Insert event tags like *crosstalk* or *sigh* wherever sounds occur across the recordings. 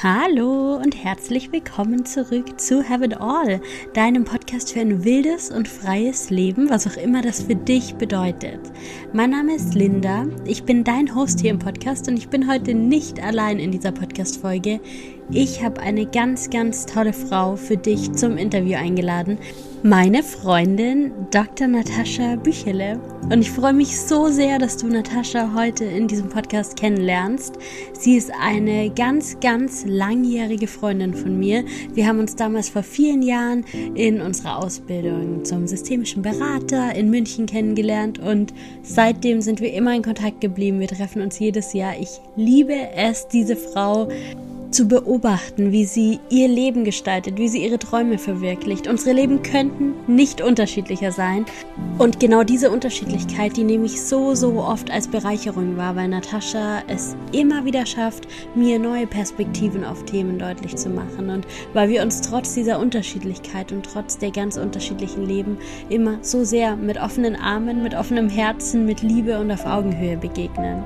Hallo und herzlich willkommen zurück zu Have It All, deinem Podcast für ein wildes und freies Leben, was auch immer das für dich bedeutet. Mein Name ist Linda, ich bin dein Host hier im Podcast und ich bin heute nicht allein in dieser Podcast-Folge. Ich habe eine ganz, ganz tolle Frau für dich zum Interview eingeladen meine Freundin Dr. Natascha Büchele. Und ich freue mich so sehr, dass du Natascha heute in diesem Podcast kennenlernst. Sie ist eine ganz, ganz langjährige Freundin von mir. Wir haben uns damals vor vielen Jahren in unserer Ausbildung zum systemischen Berater in München kennengelernt und seitdem sind wir immer in Kontakt geblieben. Wir treffen uns jedes Jahr. Ich liebe es, diese Frau zu beobachten, wie sie ihr Leben gestaltet, wie sie ihre Träume verwirklicht. Unsere Leben könnten nicht unterschiedlicher sein. Und genau diese Unterschiedlichkeit, die nehme ich so, so oft als Bereicherung wahr, weil Natascha es immer wieder schafft, mir neue Perspektiven auf Themen deutlich zu machen. Und weil wir uns trotz dieser Unterschiedlichkeit und trotz der ganz unterschiedlichen Leben immer so sehr mit offenen Armen, mit offenem Herzen, mit Liebe und auf Augenhöhe begegnen.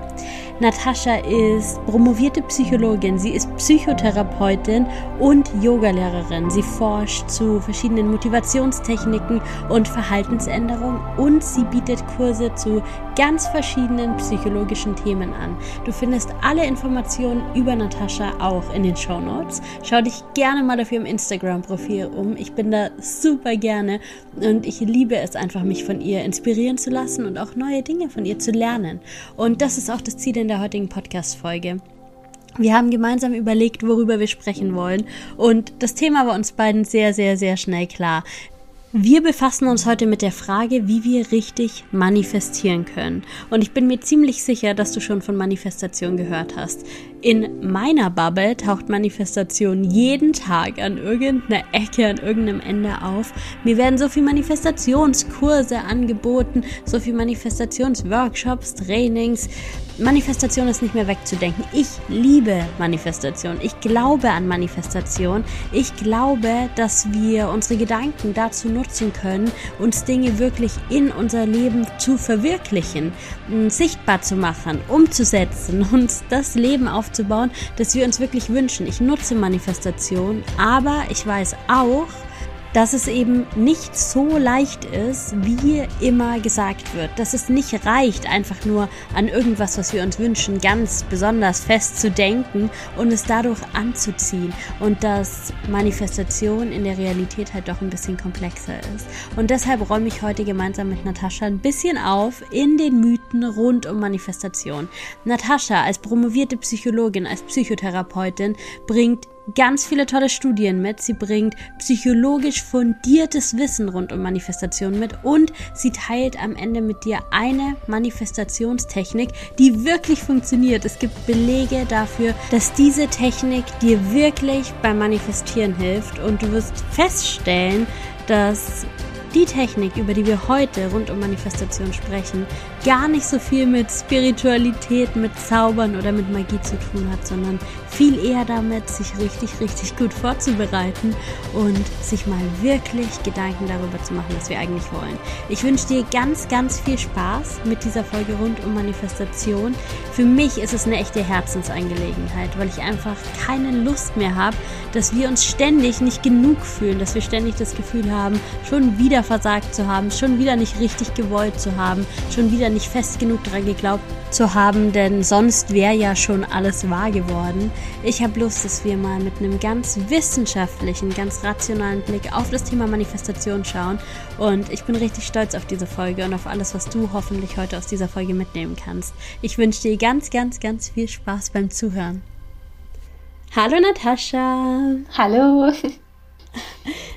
Natascha ist promovierte Psychologin, sie ist Psychotherapeutin und Yogalehrerin. Sie forscht zu verschiedenen Motivationstechniken und Verhaltensänderungen und sie bietet Kurse zu ganz verschiedenen psychologischen Themen an. Du findest alle Informationen über Natascha auch in den Show Notes. Schau dich gerne mal auf ihrem Instagram-Profil um. Ich bin da super gerne und ich liebe es einfach, mich von ihr inspirieren zu lassen und auch neue Dinge von ihr zu lernen. Und das ist auch das Ziel in der heutigen Podcast-Folge. Wir haben gemeinsam überlegt, worüber wir sprechen wollen. Und das Thema war uns beiden sehr, sehr, sehr schnell klar. Wir befassen uns heute mit der Frage, wie wir richtig manifestieren können. Und ich bin mir ziemlich sicher, dass du schon von Manifestation gehört hast. In meiner Bubble taucht Manifestation jeden Tag an irgendeiner Ecke, an irgendeinem Ende auf. Mir werden so viele Manifestationskurse angeboten, so viele Manifestationsworkshops, Trainings. Manifestation ist nicht mehr wegzudenken. Ich liebe Manifestation. Ich glaube an Manifestation. Ich glaube, dass wir unsere Gedanken dazu nutzen können, uns Dinge wirklich in unser Leben zu verwirklichen, sichtbar zu machen, umzusetzen, *laughs* uns das Leben auf aufzubauen, das wir uns wirklich wünschen. Ich nutze Manifestation, aber ich weiß auch, dass es eben nicht so leicht ist, wie immer gesagt wird. Dass es nicht reicht, einfach nur an irgendwas, was wir uns wünschen, ganz besonders fest zu denken und es dadurch anzuziehen. Und dass Manifestation in der Realität halt doch ein bisschen komplexer ist. Und deshalb räume ich heute gemeinsam mit Natascha ein bisschen auf in den Mythen rund um Manifestation. Natascha als promovierte Psychologin, als Psychotherapeutin bringt ganz viele tolle Studien mit. Sie bringt psychologisch fundiertes Wissen rund um Manifestation mit und sie teilt am Ende mit dir eine Manifestationstechnik, die wirklich funktioniert. Es gibt Belege dafür, dass diese Technik dir wirklich beim Manifestieren hilft und du wirst feststellen, dass die Technik, über die wir heute rund um Manifestation sprechen, gar nicht so viel mit Spiritualität, mit Zaubern oder mit Magie zu tun hat, sondern viel eher damit, sich richtig, richtig gut vorzubereiten und sich mal wirklich Gedanken darüber zu machen, was wir eigentlich wollen. Ich wünsche dir ganz, ganz viel Spaß mit dieser Folge rund um Manifestation. Für mich ist es eine echte Herzensangelegenheit, weil ich einfach keine Lust mehr habe, dass wir uns ständig nicht genug fühlen, dass wir ständig das Gefühl haben, schon wieder versagt zu haben, schon wieder nicht richtig gewollt zu haben, schon wieder nicht fest genug daran geglaubt zu haben, denn sonst wäre ja schon alles wahr geworden. Ich habe Lust, dass wir mal mit einem ganz wissenschaftlichen, ganz rationalen Blick auf das Thema Manifestation schauen. Und ich bin richtig stolz auf diese Folge und auf alles, was du hoffentlich heute aus dieser Folge mitnehmen kannst. Ich wünsche dir ganz, ganz, ganz viel Spaß beim Zuhören. Hallo Natascha. Hallo.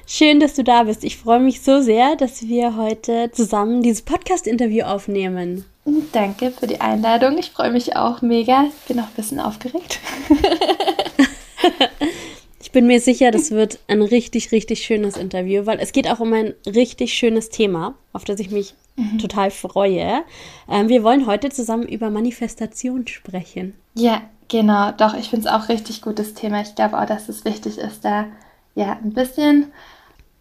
Schön, dass du da bist. Ich freue mich so sehr, dass wir heute zusammen dieses Podcast-Interview aufnehmen. Danke für die Einladung. Ich freue mich auch mega. Bin auch ein bisschen aufgeregt. *laughs* ich bin mir sicher, das wird ein richtig, richtig schönes Interview, weil es geht auch um ein richtig schönes Thema, auf das ich mich mhm. total freue. Ähm, wir wollen heute zusammen über Manifestation sprechen. Ja, genau. Doch, ich finde es auch richtig gutes Thema. Ich glaube auch, dass es wichtig ist, da ja ein bisschen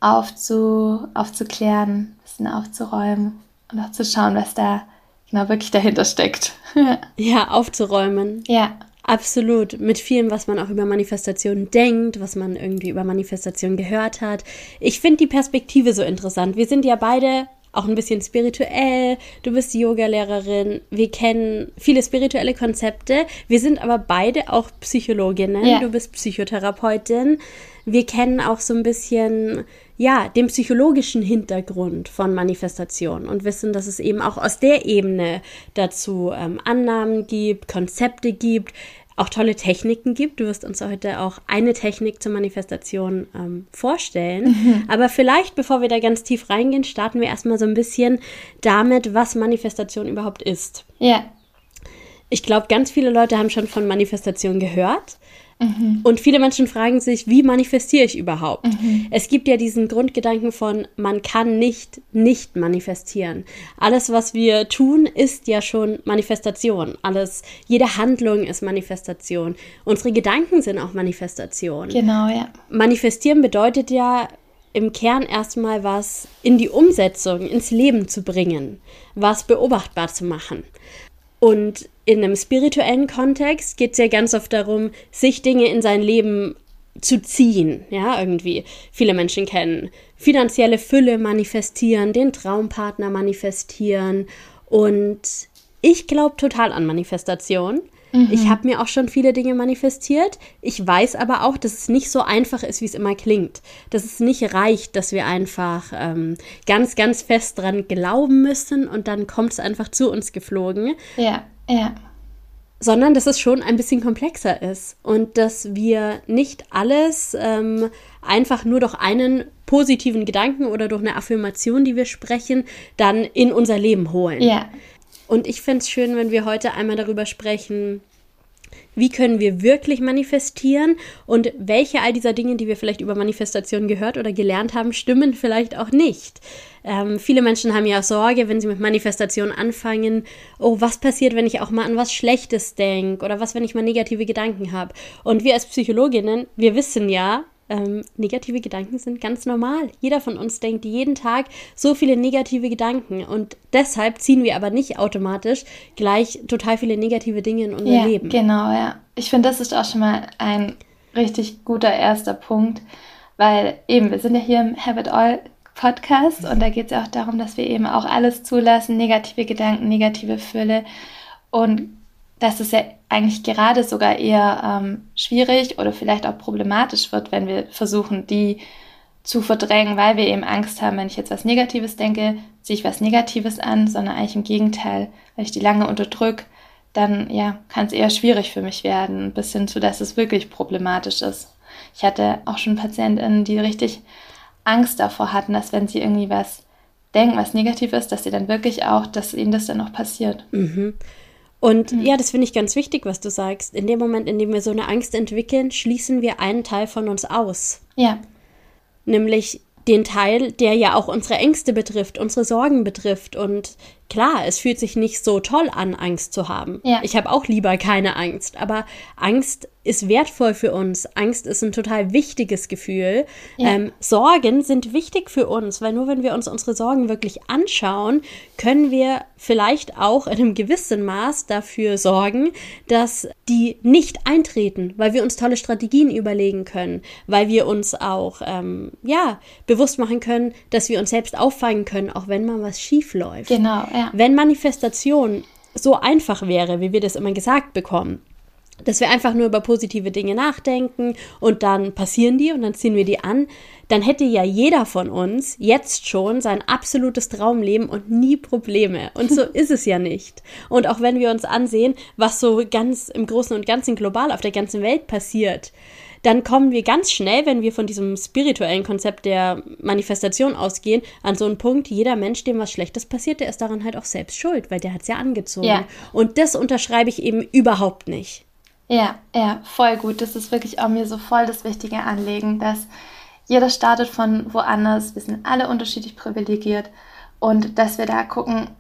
aufzu, aufzuklären, ein bisschen aufzuräumen und auch zu schauen, was da genau wirklich dahinter steckt. *laughs* ja, aufzuräumen. Ja. Absolut. Mit vielem, was man auch über Manifestation denkt, was man irgendwie über Manifestation gehört hat. Ich finde die Perspektive so interessant. Wir sind ja beide auch ein bisschen spirituell. Du bist Yoga-Lehrerin. Wir kennen viele spirituelle Konzepte. Wir sind aber beide auch Psychologinnen. Ja. Du bist Psychotherapeutin. Wir kennen auch so ein bisschen, ja, den psychologischen Hintergrund von Manifestation und wissen, dass es eben auch aus der Ebene dazu ähm, Annahmen gibt, Konzepte gibt, auch tolle Techniken gibt. Du wirst uns heute auch eine Technik zur Manifestation ähm, vorstellen. Mhm. Aber vielleicht, bevor wir da ganz tief reingehen, starten wir erstmal so ein bisschen damit, was Manifestation überhaupt ist. Ja. Ich glaube, ganz viele Leute haben schon von Manifestation gehört. Mhm. Und viele Menschen fragen sich, wie manifestiere ich überhaupt? Mhm. Es gibt ja diesen Grundgedanken von, man kann nicht nicht manifestieren. Alles, was wir tun, ist ja schon Manifestation. Alles, jede Handlung ist Manifestation. Unsere Gedanken sind auch Manifestation. Genau, ja. Manifestieren bedeutet ja im Kern erstmal was in die Umsetzung, ins Leben zu bringen, was beobachtbar zu machen. Und in einem spirituellen Kontext geht es ja ganz oft darum, sich Dinge in sein Leben zu ziehen, ja, irgendwie. Viele Menschen kennen finanzielle Fülle manifestieren, den Traumpartner manifestieren und ich glaube total an Manifestation. Mhm. Ich habe mir auch schon viele Dinge manifestiert. Ich weiß aber auch, dass es nicht so einfach ist, wie es immer klingt. Dass es nicht reicht, dass wir einfach ähm, ganz, ganz fest dran glauben müssen und dann kommt es einfach zu uns geflogen. Ja, ja. Sondern dass es schon ein bisschen komplexer ist und dass wir nicht alles ähm, einfach nur durch einen positiven Gedanken oder durch eine Affirmation, die wir sprechen, dann in unser Leben holen. Ja. Und ich fände es schön, wenn wir heute einmal darüber sprechen, wie können wir wirklich manifestieren und welche all dieser Dinge, die wir vielleicht über Manifestation gehört oder gelernt haben, stimmen vielleicht auch nicht. Ähm, viele Menschen haben ja Sorge, wenn sie mit Manifestation anfangen, oh, was passiert, wenn ich auch mal an was Schlechtes denke oder was, wenn ich mal negative Gedanken habe. Und wir als Psychologinnen, wir wissen ja, ähm, negative Gedanken sind ganz normal. Jeder von uns denkt jeden Tag so viele negative Gedanken und deshalb ziehen wir aber nicht automatisch gleich total viele negative Dinge in unser ja, Leben. Genau, ja. Ich finde, das ist auch schon mal ein richtig guter erster Punkt, weil eben, wir sind ja hier im Habit All Podcast und da geht es ja auch darum, dass wir eben auch alles zulassen, negative Gedanken, negative Fülle und dass es ja eigentlich gerade sogar eher ähm, schwierig oder vielleicht auch problematisch wird, wenn wir versuchen, die zu verdrängen, weil wir eben Angst haben, wenn ich jetzt was Negatives denke, ziehe ich was Negatives an, sondern eigentlich im Gegenteil, wenn ich die lange unterdrücke, dann ja, kann es eher schwierig für mich werden, bis hin zu, dass es wirklich problematisch ist. Ich hatte auch schon PatientInnen, die richtig Angst davor hatten, dass wenn sie irgendwie was denken, was negativ ist, dass sie dann wirklich auch, dass ihnen das dann auch passiert. Mhm. Und mhm. ja, das finde ich ganz wichtig, was du sagst. In dem Moment, in dem wir so eine Angst entwickeln, schließen wir einen Teil von uns aus. Ja. Nämlich den Teil, der ja auch unsere Ängste betrifft, unsere Sorgen betrifft. Und klar, es fühlt sich nicht so toll an, Angst zu haben. Ja. Ich habe auch lieber keine Angst, aber Angst ist wertvoll für uns. Angst ist ein total wichtiges Gefühl. Ja. Ähm, Sorgen sind wichtig für uns, weil nur wenn wir uns unsere Sorgen wirklich anschauen, können wir vielleicht auch in einem gewissen Maß dafür sorgen, dass die nicht eintreten, weil wir uns tolle Strategien überlegen können, weil wir uns auch ähm, ja bewusst machen können, dass wir uns selbst auffangen können, auch wenn mal was schief läuft. Genau. Ja. Wenn Manifestation so einfach wäre, wie wir das immer gesagt bekommen, dass wir einfach nur über positive Dinge nachdenken und dann passieren die und dann ziehen wir die an, dann hätte ja jeder von uns jetzt schon sein absolutes Traumleben und nie Probleme. Und so *laughs* ist es ja nicht. Und auch wenn wir uns ansehen, was so ganz im Großen und Ganzen global auf der ganzen Welt passiert, dann kommen wir ganz schnell, wenn wir von diesem spirituellen Konzept der Manifestation ausgehen, an so einen Punkt, jeder Mensch, dem was Schlechtes passiert, der ist daran halt auch selbst schuld, weil der hat es ja angezogen. Ja. Und das unterschreibe ich eben überhaupt nicht. Ja, ja, voll gut. Das ist wirklich auch mir so voll das wichtige Anliegen, dass jeder startet von woanders. Wir sind alle unterschiedlich privilegiert und dass wir da gucken,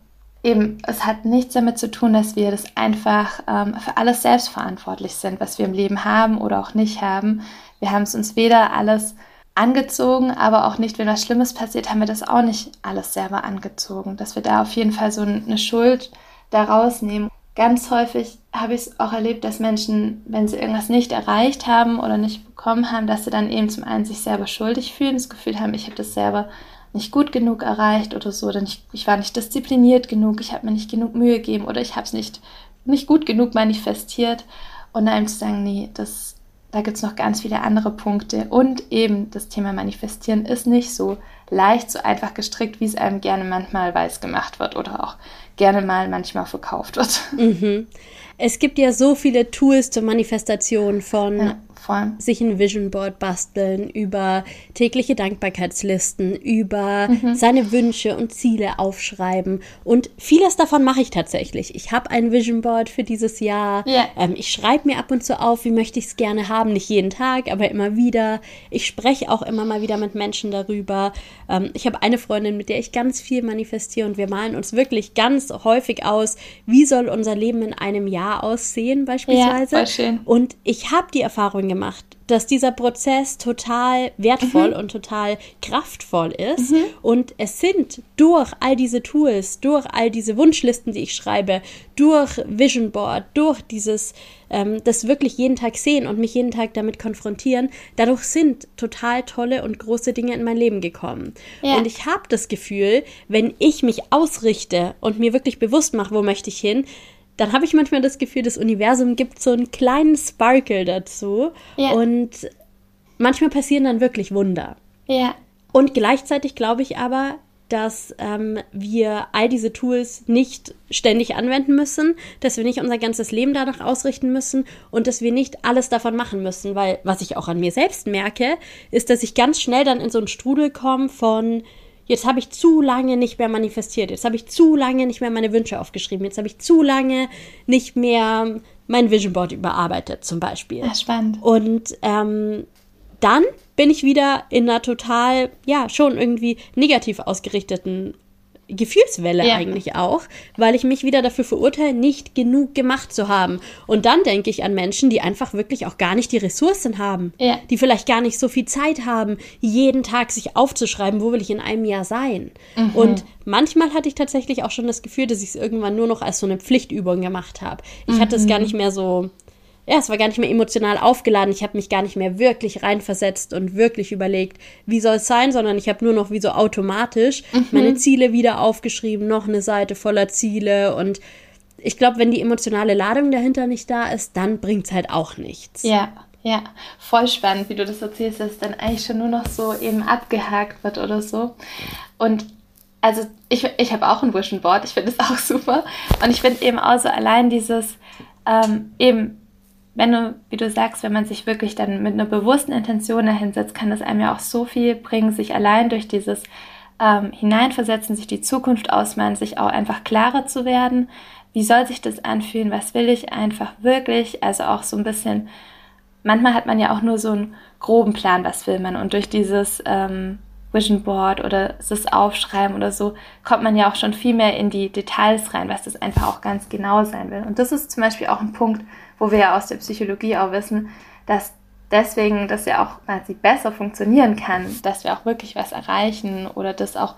eben, es hat nichts damit zu tun, dass wir das einfach ähm, für alles selbst verantwortlich sind, was wir im Leben haben oder auch nicht haben. Wir haben es uns weder alles angezogen, aber auch nicht, wenn was Schlimmes passiert, haben wir das auch nicht alles selber angezogen. Dass wir da auf jeden Fall so eine Schuld daraus nehmen ganz häufig habe ich es auch erlebt, dass Menschen, wenn sie irgendwas nicht erreicht haben oder nicht bekommen haben, dass sie dann eben zum einen sich selber schuldig fühlen, das Gefühl haben, ich habe das selber nicht gut genug erreicht oder so, oder nicht, ich war nicht diszipliniert genug, ich habe mir nicht genug Mühe gegeben oder ich habe es nicht, nicht gut genug manifestiert. Und dann zu sagen, nee, das, da gibt es noch ganz viele andere Punkte. Und eben das Thema Manifestieren ist nicht so leicht, so einfach gestrickt, wie es einem gerne manchmal weiß gemacht wird oder auch gerne mal manchmal verkauft wird. Mhm. Es gibt ja so viele Tools zur Manifestation von ja. Voll. sich ein Vision Board basteln, über tägliche Dankbarkeitslisten, über mhm. seine Wünsche und Ziele aufschreiben. Und vieles davon mache ich tatsächlich. Ich habe ein Vision Board für dieses Jahr. Yeah. Ähm, ich schreibe mir ab und zu auf, wie möchte ich es gerne haben. Nicht jeden Tag, aber immer wieder. Ich spreche auch immer mal wieder mit Menschen darüber. Ähm, ich habe eine Freundin, mit der ich ganz viel manifestiere und wir malen uns wirklich ganz häufig aus, wie soll unser Leben in einem Jahr aussehen beispielsweise. Ja, voll schön. Und ich habe die Erfahrung gemacht, dass dieser Prozess total wertvoll mhm. und total kraftvoll ist. Mhm. Und es sind durch all diese Tools, durch all diese Wunschlisten, die ich schreibe, durch Vision Board, durch dieses, ähm, das wirklich jeden Tag sehen und mich jeden Tag damit konfrontieren, dadurch sind total tolle und große Dinge in mein Leben gekommen. Ja. Und ich habe das Gefühl, wenn ich mich ausrichte und mir wirklich bewusst mache, wo möchte ich hin, dann habe ich manchmal das Gefühl, das Universum gibt so einen kleinen Sparkle dazu. Ja. Und manchmal passieren dann wirklich Wunder. Ja. Und gleichzeitig glaube ich aber, dass ähm, wir all diese Tools nicht ständig anwenden müssen, dass wir nicht unser ganzes Leben danach ausrichten müssen und dass wir nicht alles davon machen müssen, weil was ich auch an mir selbst merke, ist, dass ich ganz schnell dann in so einen Strudel komme von Jetzt habe ich zu lange nicht mehr manifestiert. Jetzt habe ich zu lange nicht mehr meine Wünsche aufgeschrieben. Jetzt habe ich zu lange nicht mehr mein Vision Board überarbeitet, zum Beispiel. Ja, spannend. Und ähm, dann bin ich wieder in einer total, ja, schon irgendwie negativ ausgerichteten Gefühlswelle ja. eigentlich auch, weil ich mich wieder dafür verurteile, nicht genug gemacht zu haben. Und dann denke ich an Menschen, die einfach wirklich auch gar nicht die Ressourcen haben, ja. die vielleicht gar nicht so viel Zeit haben, jeden Tag sich aufzuschreiben, wo will ich in einem Jahr sein. Mhm. Und manchmal hatte ich tatsächlich auch schon das Gefühl, dass ich es irgendwann nur noch als so eine Pflichtübung gemacht habe. Ich mhm. hatte es gar nicht mehr so ja, es war gar nicht mehr emotional aufgeladen. Ich habe mich gar nicht mehr wirklich reinversetzt und wirklich überlegt, wie soll es sein, sondern ich habe nur noch wie so automatisch mhm. meine Ziele wieder aufgeschrieben, noch eine Seite voller Ziele und ich glaube, wenn die emotionale Ladung dahinter nicht da ist, dann bringt es halt auch nichts. Ja, ja, voll spannend, wie du das erzählst, dass dann eigentlich schon nur noch so eben abgehakt wird oder so. Und also ich, ich habe auch ein Vision Board, ich finde es *laughs* auch super. Und ich finde eben auch so allein dieses ähm, eben wenn du, wie du sagst, wenn man sich wirklich dann mit einer bewussten Intention dahinsetzt, kann das einem ja auch so viel bringen, sich allein durch dieses ähm, Hineinversetzen, sich die Zukunft ausmalen, sich auch einfach klarer zu werden. Wie soll sich das anfühlen? Was will ich einfach wirklich? Also auch so ein bisschen, manchmal hat man ja auch nur so einen groben Plan, was will man. Und durch dieses ähm, Vision Board oder das Aufschreiben oder so, kommt man ja auch schon viel mehr in die Details rein, was das einfach auch ganz genau sein will. Und das ist zum Beispiel auch ein Punkt, wo wir ja aus der Psychologie auch wissen, dass deswegen das ja auch quasi besser funktionieren kann, dass wir auch wirklich was erreichen oder das auch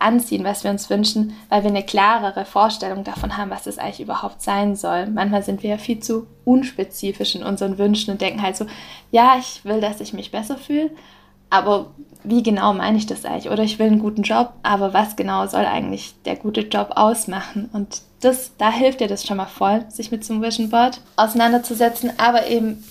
anziehen, was wir uns wünschen, weil wir eine klarere Vorstellung davon haben, was das eigentlich überhaupt sein soll. Manchmal sind wir ja viel zu unspezifisch in unseren Wünschen und denken halt so, ja, ich will, dass ich mich besser fühle, aber wie genau meine ich das eigentlich? Oder ich will einen guten Job, aber was genau soll eigentlich der gute Job ausmachen? Und das, da hilft dir das schon mal voll, sich mit so einem Vision Board auseinanderzusetzen. Aber eben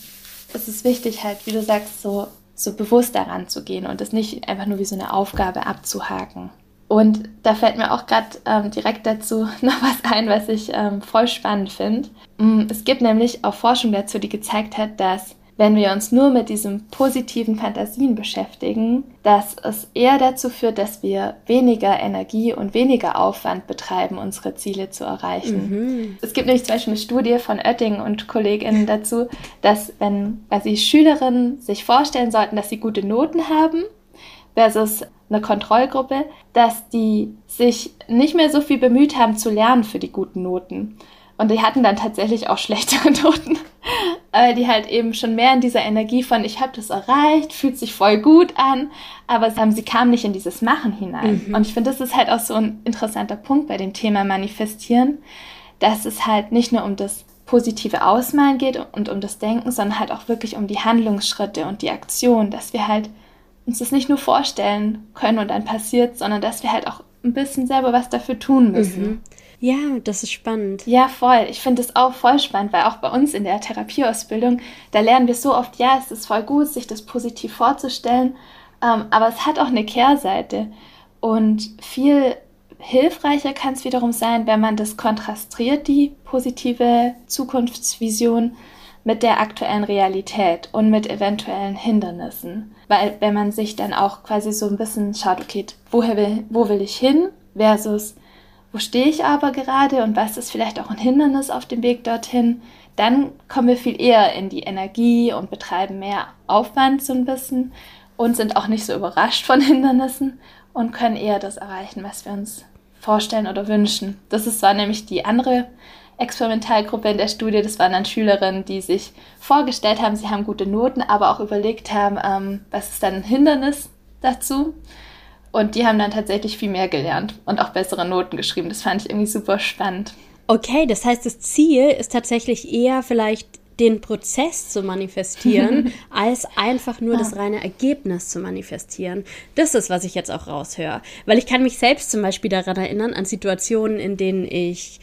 es ist wichtig, halt, wie du sagst, so, so bewusst daran zu gehen und das nicht einfach nur wie so eine Aufgabe abzuhaken. Und da fällt mir auch gerade ähm, direkt dazu *laughs* noch was ein, was ich ähm, voll spannend finde. Mm, es gibt nämlich auch Forschung dazu, die gezeigt hat, dass wenn wir uns nur mit diesen positiven Fantasien beschäftigen, dass es eher dazu führt, dass wir weniger Energie und weniger Aufwand betreiben, unsere Ziele zu erreichen. Mhm. Es gibt nämlich zum Beispiel eine Studie von Oetting und Kolleginnen dazu, dass wenn quasi Schülerinnen sich vorstellen sollten, dass sie gute Noten haben, versus eine Kontrollgruppe, dass die sich nicht mehr so viel bemüht haben zu lernen für die guten Noten. Und die hatten dann tatsächlich auch schlechtere *laughs* Noten, weil die halt eben schon mehr in dieser Energie von, ich habe das erreicht, fühlt sich voll gut an, aber sie kamen nicht in dieses Machen hinein. Mhm. Und ich finde, das ist halt auch so ein interessanter Punkt bei dem Thema Manifestieren, dass es halt nicht nur um das positive Ausmalen geht und um das Denken, sondern halt auch wirklich um die Handlungsschritte und die Aktion, dass wir halt uns das nicht nur vorstellen können und dann passiert, sondern dass wir halt auch ein bisschen selber was dafür tun müssen. Mhm. Ja, das ist spannend. Ja, voll. Ich finde es auch voll spannend, weil auch bei uns in der Therapieausbildung, da lernen wir so oft, ja, es ist voll gut, sich das positiv vorzustellen, ähm, aber es hat auch eine Kehrseite. Und viel hilfreicher kann es wiederum sein, wenn man das kontrastiert, die positive Zukunftsvision, mit der aktuellen Realität und mit eventuellen Hindernissen. Weil wenn man sich dann auch quasi so ein bisschen schaut, okay, woher will, wo will ich hin versus wo stehe ich aber gerade und was ist vielleicht auch ein Hindernis auf dem Weg dorthin, dann kommen wir viel eher in die Energie und betreiben mehr Aufwand so ein bisschen und sind auch nicht so überrascht von *laughs* Hindernissen und können eher das erreichen, was wir uns vorstellen oder wünschen. Das ist zwar nämlich die andere Experimentalgruppe in der Studie. Das waren dann Schülerinnen, die sich vorgestellt haben, sie haben gute Noten, aber auch überlegt haben, ähm, was ist dann ein Hindernis dazu. Und die haben dann tatsächlich viel mehr gelernt und auch bessere Noten geschrieben. Das fand ich irgendwie super spannend. Okay, das heißt, das Ziel ist tatsächlich eher vielleicht den Prozess zu manifestieren, *laughs* als einfach nur ja. das reine Ergebnis zu manifestieren. Das ist, was ich jetzt auch raushöre. Weil ich kann mich selbst zum Beispiel daran erinnern, an Situationen, in denen ich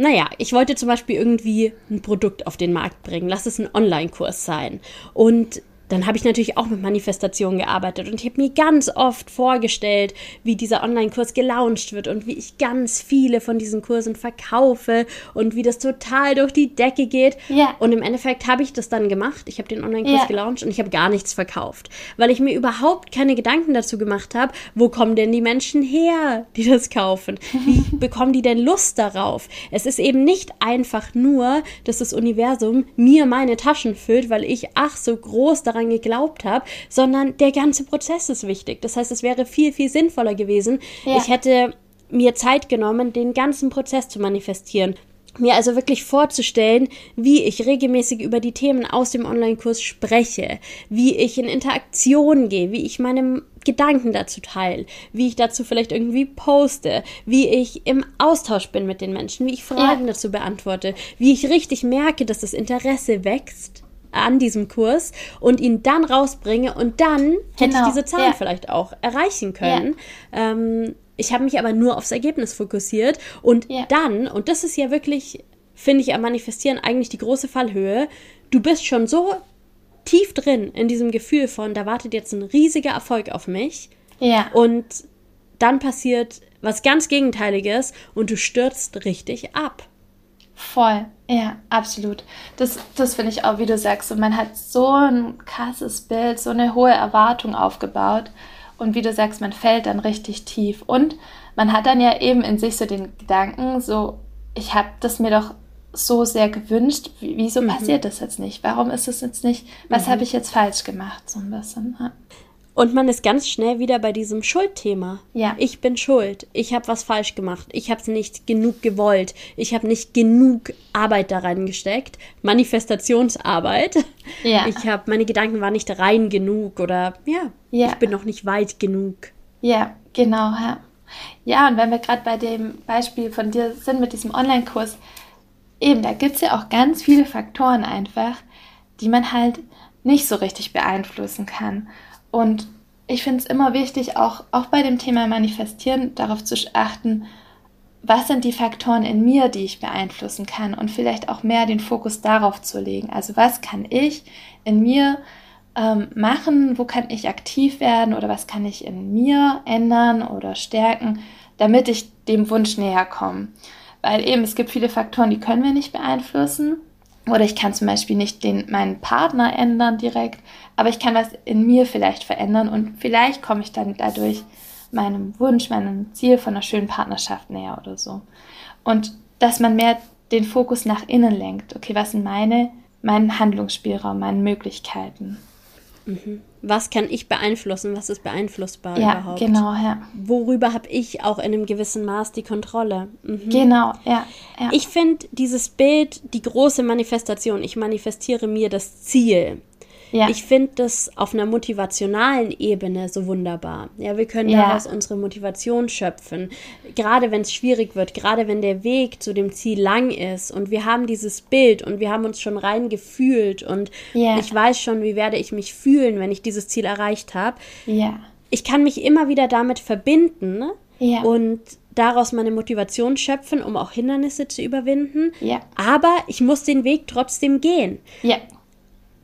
naja, ich wollte zum Beispiel irgendwie ein Produkt auf den Markt bringen. Lass es ein Online-Kurs sein. Und dann habe ich natürlich auch mit Manifestationen gearbeitet und ich habe mir ganz oft vorgestellt, wie dieser Online-Kurs gelauncht wird und wie ich ganz viele von diesen Kursen verkaufe und wie das total durch die Decke geht. Ja. Und im Endeffekt habe ich das dann gemacht. Ich habe den Online-Kurs ja. gelauncht und ich habe gar nichts verkauft, weil ich mir überhaupt keine Gedanken dazu gemacht habe, wo kommen denn die Menschen her, die das kaufen? Wie *laughs* bekommen die denn Lust darauf? Es ist eben nicht einfach nur, dass das Universum mir meine Taschen füllt, weil ich ach so groß daran daran geglaubt habe, sondern der ganze Prozess ist wichtig. Das heißt, es wäre viel, viel sinnvoller gewesen. Ja. Ich hätte mir Zeit genommen, den ganzen Prozess zu manifestieren. Mir also wirklich vorzustellen, wie ich regelmäßig über die Themen aus dem Online-Kurs spreche, wie ich in Interaktion gehe, wie ich meine Gedanken dazu teile, wie ich dazu vielleicht irgendwie poste, wie ich im Austausch bin mit den Menschen, wie ich Fragen ja. dazu beantworte, wie ich richtig merke, dass das Interesse wächst an diesem Kurs und ihn dann rausbringe und dann hätte genau. ich diese Zahlen ja. vielleicht auch erreichen können. Ja. Ähm, ich habe mich aber nur aufs Ergebnis fokussiert und ja. dann, und das ist ja wirklich, finde ich, am Manifestieren eigentlich die große Fallhöhe, du bist schon so tief drin in diesem Gefühl von, da wartet jetzt ein riesiger Erfolg auf mich. Ja. Und dann passiert was ganz Gegenteiliges und du stürzt richtig ab. Voll, ja, absolut. Das, das finde ich auch, wie du sagst, und man hat so ein krasses Bild, so eine hohe Erwartung aufgebaut. Und wie du sagst, man fällt dann richtig tief. Und man hat dann ja eben in sich so den Gedanken, so, ich habe das mir doch so sehr gewünscht, wieso mhm. passiert das jetzt nicht? Warum ist es jetzt nicht? Was mhm. habe ich jetzt falsch gemacht? So ein bisschen. Ja. Und man ist ganz schnell wieder bei diesem Schuldthema. Ja. Ich bin schuld. Ich habe was falsch gemacht. Ich habe es nicht genug gewollt. Ich habe nicht genug Arbeit da reingesteckt. Manifestationsarbeit. Ja. Ich habe meine Gedanken waren nicht rein genug oder ja, ja. ich bin noch nicht weit genug. Ja, genau. Ja, ja und wenn wir gerade bei dem Beispiel von dir sind mit diesem Online-Kurs, eben, da gibt es ja auch ganz viele Faktoren einfach, die man halt nicht so richtig beeinflussen kann. Und ich finde es immer wichtig, auch, auch bei dem Thema Manifestieren darauf zu achten, was sind die Faktoren in mir, die ich beeinflussen kann und vielleicht auch mehr den Fokus darauf zu legen. Also was kann ich in mir ähm, machen, wo kann ich aktiv werden oder was kann ich in mir ändern oder stärken, damit ich dem Wunsch näher komme. Weil eben es gibt viele Faktoren, die können wir nicht beeinflussen. Oder ich kann zum Beispiel nicht den, meinen Partner ändern direkt, aber ich kann was in mir vielleicht verändern und vielleicht komme ich dann dadurch meinem Wunsch, meinem Ziel von einer schönen Partnerschaft näher oder so. Und dass man mehr den Fokus nach innen lenkt. Okay, was sind meine, mein Handlungsspielraum, meine Möglichkeiten? Mhm. Was kann ich beeinflussen? Was ist beeinflussbar ja, überhaupt? Genau, ja. Worüber habe ich auch in einem gewissen Maß die Kontrolle? Mhm. Genau, ja. ja. Ich finde dieses Bild die große Manifestation. Ich manifestiere mir das Ziel. Ja. Ich finde das auf einer motivationalen Ebene so wunderbar. Ja, wir können ja. daraus unsere Motivation schöpfen. Gerade wenn es schwierig wird, gerade wenn der Weg zu dem Ziel lang ist und wir haben dieses Bild und wir haben uns schon rein gefühlt und ja. ich weiß schon, wie werde ich mich fühlen, wenn ich dieses Ziel erreicht habe. Ja. Ich kann mich immer wieder damit verbinden ja. und daraus meine Motivation schöpfen, um auch Hindernisse zu überwinden. Ja. Aber ich muss den Weg trotzdem gehen. Ja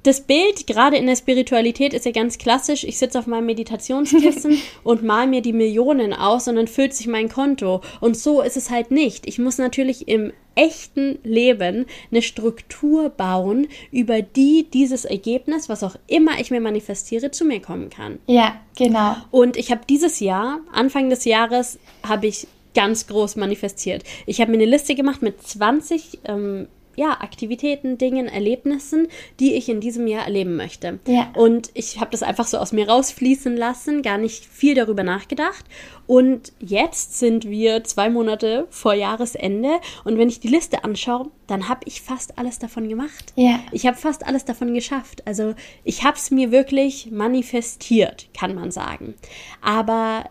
das Bild, gerade in der Spiritualität, ist ja ganz klassisch. Ich sitze auf meinem Meditationskissen *laughs* und mal mir die Millionen aus und dann füllt sich mein Konto. Und so ist es halt nicht. Ich muss natürlich im echten Leben eine Struktur bauen, über die dieses Ergebnis, was auch immer ich mir manifestiere, zu mir kommen kann. Ja, genau. Und ich habe dieses Jahr, Anfang des Jahres, habe ich ganz groß manifestiert. Ich habe mir eine Liste gemacht mit 20 ähm, ja, Aktivitäten, Dingen, Erlebnissen, die ich in diesem Jahr erleben möchte. Ja. Und ich habe das einfach so aus mir rausfließen lassen, gar nicht viel darüber nachgedacht. Und jetzt sind wir zwei Monate vor Jahresende und wenn ich die Liste anschaue, dann habe ich fast alles davon gemacht. Ja. Ich habe fast alles davon geschafft. Also ich habe es mir wirklich manifestiert, kann man sagen. Aber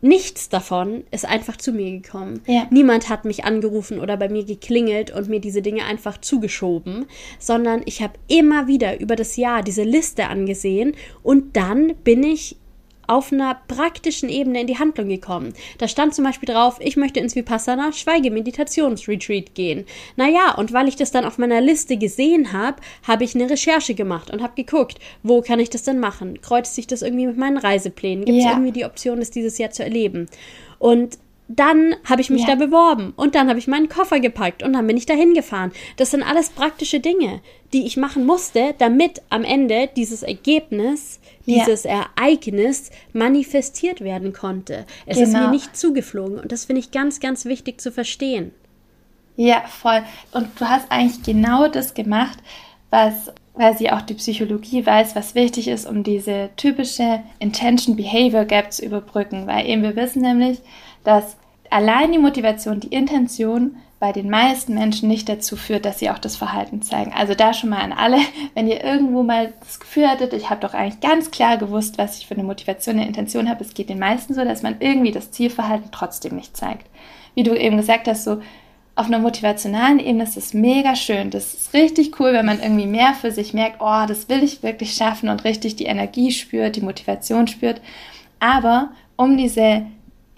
nichts davon ist einfach zu mir gekommen. Ja. Niemand hat mich angerufen oder bei mir geklingelt und mir diese Dinge einfach zugeschoben, sondern ich habe immer wieder über das Jahr diese Liste angesehen und dann bin ich auf einer praktischen Ebene in die Handlung gekommen. Da stand zum Beispiel drauf, ich möchte ins Vipassana Schweigemeditationsretreat gehen. Naja, und weil ich das dann auf meiner Liste gesehen habe, habe ich eine Recherche gemacht und habe geguckt, wo kann ich das denn machen? Kreuzt sich das irgendwie mit meinen Reiseplänen? Gibt es ja. irgendwie die Option, das dieses Jahr zu erleben? Und dann habe ich mich ja. da beworben und dann habe ich meinen Koffer gepackt und dann bin ich da hingefahren. Das sind alles praktische Dinge, die ich machen musste, damit am Ende dieses Ergebnis, dieses ja. Ereignis manifestiert werden konnte. Es genau. ist mir genau. nicht zugeflogen und das finde ich ganz, ganz wichtig zu verstehen. Ja, voll. Und du hast eigentlich genau das gemacht, was weil sie auch die Psychologie weiß, was wichtig ist, um diese typische Intention-Behavior Gap zu überbrücken. Weil eben wir wissen nämlich, dass allein die Motivation, die Intention bei den meisten Menschen nicht dazu führt, dass sie auch das Verhalten zeigen. Also da schon mal an alle, *laughs* wenn ihr irgendwo mal das Gefühl hattet, ich habe doch eigentlich ganz klar gewusst, was ich für eine Motivation, eine Intention habe. Es geht den meisten so, dass man irgendwie das Zielverhalten trotzdem nicht zeigt. Wie du eben gesagt hast, so auf einer motivationalen Ebene ist es mega schön. Das ist richtig cool, wenn man irgendwie mehr für sich merkt, oh, das will ich wirklich schaffen und richtig die Energie spürt, die Motivation spürt. Aber um diese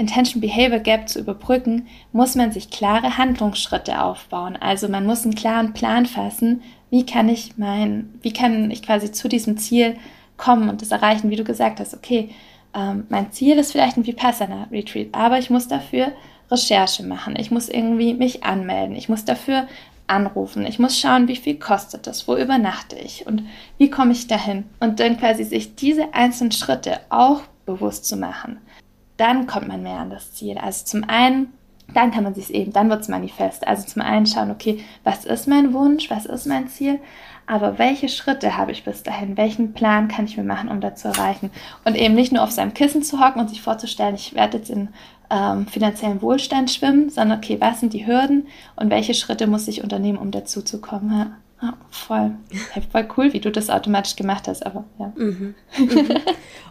Intention Behavior Gap zu überbrücken, muss man sich klare Handlungsschritte aufbauen. Also man muss einen klaren Plan fassen, wie kann ich mein, wie kann ich quasi zu diesem Ziel kommen und das erreichen, wie du gesagt hast, okay, ähm, mein Ziel ist vielleicht ein Vipassana Retreat, aber ich muss dafür Recherche machen, ich muss irgendwie mich anmelden, ich muss dafür anrufen, ich muss schauen, wie viel kostet das, wo übernachte ich? Und wie komme ich dahin? Und dann quasi sich diese einzelnen Schritte auch bewusst zu machen dann kommt man mehr an das Ziel. Also zum einen, dann kann man sich eben, dann wird es manifest. Also zum einen schauen, okay, was ist mein Wunsch, was ist mein Ziel, aber welche Schritte habe ich bis dahin? Welchen Plan kann ich mir machen, um das zu erreichen? Und eben nicht nur auf seinem Kissen zu hocken und sich vorzustellen, ich werde jetzt in ähm, finanziellen Wohlstand schwimmen, sondern okay, was sind die Hürden und welche Schritte muss ich unternehmen, um dazu zu kommen? Ja. Ah, voll. *laughs* Voll cool, wie du das automatisch gemacht hast, aber ja. Mhm. *laughs* Mhm.